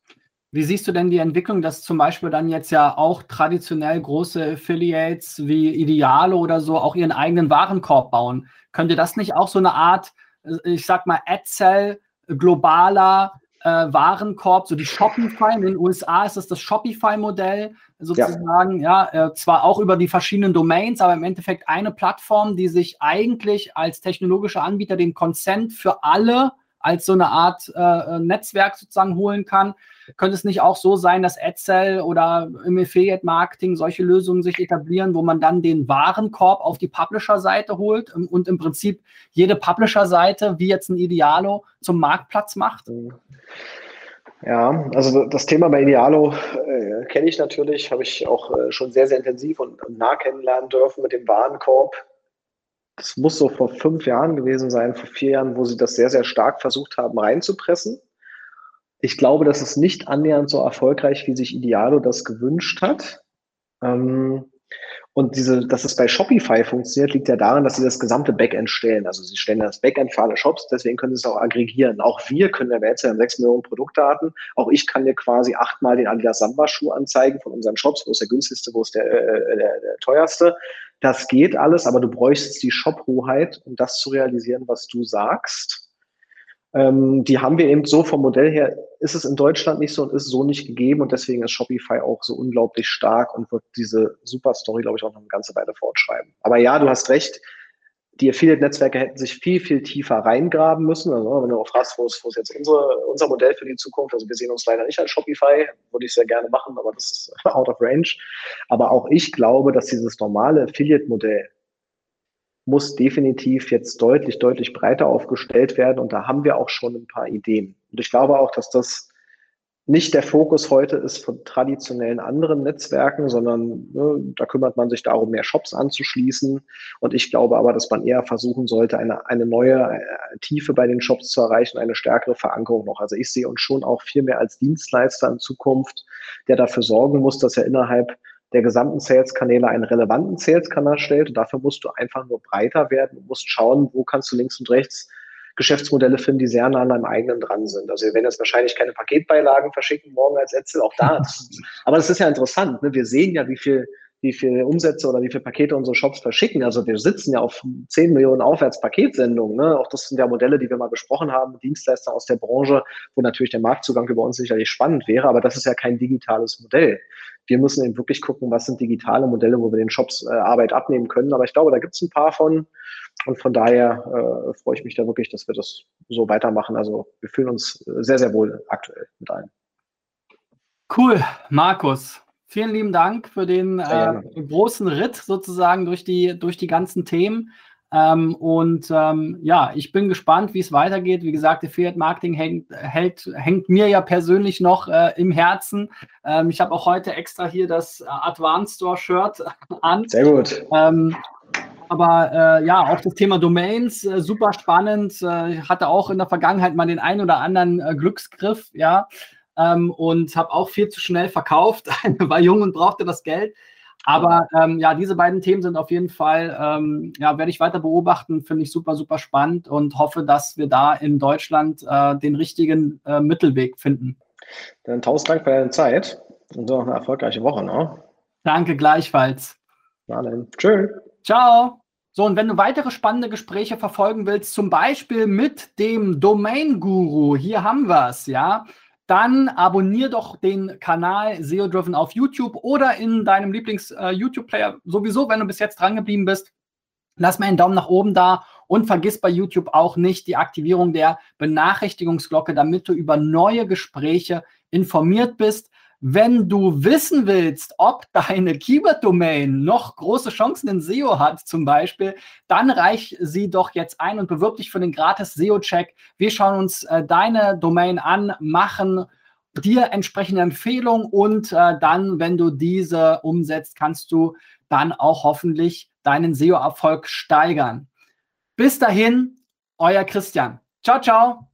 Wie siehst du denn die Entwicklung, dass zum Beispiel dann jetzt ja auch traditionell große Affiliates wie Ideale oder so auch ihren eigenen Warenkorb bauen? Könnte das nicht auch so eine Art, äh, ich sag mal, AdSell globaler äh, Warenkorb, so die Shopify, in den USA ist das das Shopify-Modell sozusagen, ja, ja äh, zwar auch über die verschiedenen Domains, aber im Endeffekt eine Plattform, die sich eigentlich als technologischer Anbieter den Consent für alle als so eine Art äh, Netzwerk sozusagen holen kann. Könnte es nicht auch so sein, dass AdSell oder im Affiliate-Marketing solche Lösungen sich etablieren, wo man dann den Warenkorb auf die Publisher-Seite holt und im Prinzip jede Publisher-Seite, wie jetzt ein Idealo, zum Marktplatz macht? Ja, also das Thema bei Idealo äh, kenne ich natürlich, habe ich auch äh, schon sehr, sehr intensiv und, und nah kennenlernen dürfen mit dem Warenkorb das muss so vor fünf Jahren gewesen sein, vor vier Jahren, wo sie das sehr, sehr stark versucht haben reinzupressen. Ich glaube, das ist nicht annähernd so erfolgreich, wie sich Idealo das gewünscht hat. Ähm, und diese, dass es bei Shopify funktioniert, liegt ja daran, dass sie das gesamte Backend stellen. Also sie stellen das Backend für alle Shops, deswegen können sie es auch aggregieren. Auch wir können ja jetzt haben sechs Millionen Produktdaten. Auch ich kann dir quasi achtmal den Adidas Samba Schuh anzeigen von unseren Shops. Wo ist der günstigste, wo ist der, äh, der, der teuerste? Das geht alles, aber du bräuchtest die Shop-Hoheit, um das zu realisieren, was du sagst. Ähm, die haben wir eben so vom Modell her, ist es in Deutschland nicht so und ist so nicht gegeben und deswegen ist Shopify auch so unglaublich stark und wird diese super Story, glaube ich, auch noch eine ganze Weile fortschreiben. Aber ja, du hast recht, die Affiliate-Netzwerke hätten sich viel, viel tiefer reingraben müssen. Also, wenn du auch fragst, wo ist, wo ist jetzt unsere, unser Modell für die Zukunft? Also, wir sehen uns leider nicht als Shopify, würde ich sehr gerne machen, aber das ist out of range. Aber auch ich glaube, dass dieses normale Affiliate-Modell muss definitiv jetzt deutlich, deutlich breiter aufgestellt werden. Und da haben wir auch schon ein paar Ideen. Und ich glaube auch, dass das nicht der Fokus heute ist von traditionellen anderen Netzwerken, sondern ne, da kümmert man sich darum, mehr Shops anzuschließen. Und ich glaube aber, dass man eher versuchen sollte, eine, eine neue äh, Tiefe bei den Shops zu erreichen, eine stärkere Verankerung noch. Also ich sehe uns schon auch viel mehr als Dienstleister in Zukunft, der dafür sorgen muss, dass er innerhalb der gesamten Sales-Kanäle einen relevanten Sales-Kanal stellt. Und dafür musst du einfach nur breiter werden und musst schauen, wo kannst du links und rechts Geschäftsmodelle finden, die sehr nah an deinem eigenen dran sind. Also wir werden jetzt wahrscheinlich keine Paketbeilagen verschicken morgen als Etzel, auch da. aber das ist ja interessant. Ne? Wir sehen ja, wie viel wie viel Umsätze oder wie viele Pakete unsere Shops verschicken. Also wir sitzen ja auf 10 Millionen Aufwärtspaketsendungen. Ne? Auch das sind ja Modelle, die wir mal besprochen haben, Dienstleister aus der Branche, wo natürlich der Marktzugang über uns sicherlich spannend wäre, aber das ist ja kein digitales Modell. Wir müssen eben wirklich gucken, was sind digitale Modelle, wo wir den Shops äh, Arbeit abnehmen können. Aber ich glaube, da gibt es ein paar von. Und von daher äh, freue ich mich da wirklich, dass wir das so weitermachen. Also wir fühlen uns sehr, sehr wohl aktuell mit allen. Cool, Markus. Vielen lieben Dank für den äh, großen Ritt sozusagen durch die, durch die ganzen Themen. Ähm, und ähm, ja, ich bin gespannt, wie es weitergeht. Wie gesagt, Affiliate Marketing hängt, hält, hängt mir ja persönlich noch äh, im Herzen. Ähm, ich habe auch heute extra hier das Advanced Store Shirt an. Sehr gut. Ähm, aber äh, ja, auch das Thema Domains, äh, super spannend. Äh, hatte auch in der Vergangenheit mal den einen oder anderen äh, Glücksgriff, ja. Ähm, und habe auch viel zu schnell verkauft, war jung und brauchte das Geld. Aber ähm, ja, diese beiden Themen sind auf jeden Fall, ähm, ja, werde ich weiter beobachten, finde ich super, super spannend und hoffe, dass wir da in Deutschland äh, den richtigen äh, Mittelweg finden. Dann tausend Dank für deine Zeit und noch eine erfolgreiche Woche, ne? Danke gleichfalls. Na dann. Tschö. Ciao. So, und wenn du weitere spannende Gespräche verfolgen willst, zum Beispiel mit dem Domain-Guru, hier haben wir es, ja, dann abonnier doch den Kanal SEO Driven auf YouTube oder in deinem Lieblings-YouTube-Player. Äh, Sowieso, wenn du bis jetzt dran geblieben bist, lass mir einen Daumen nach oben da und vergiss bei YouTube auch nicht die Aktivierung der Benachrichtigungsglocke, damit du über neue Gespräche informiert bist. Wenn du wissen willst, ob deine Keyword-Domain noch große Chancen in SEO hat, zum Beispiel, dann reich sie doch jetzt ein und bewirb dich für den gratis SEO-Check. Wir schauen uns äh, deine Domain an, machen dir entsprechende Empfehlungen und äh, dann, wenn du diese umsetzt, kannst du dann auch hoffentlich deinen SEO-Erfolg steigern. Bis dahin, euer Christian. Ciao, ciao.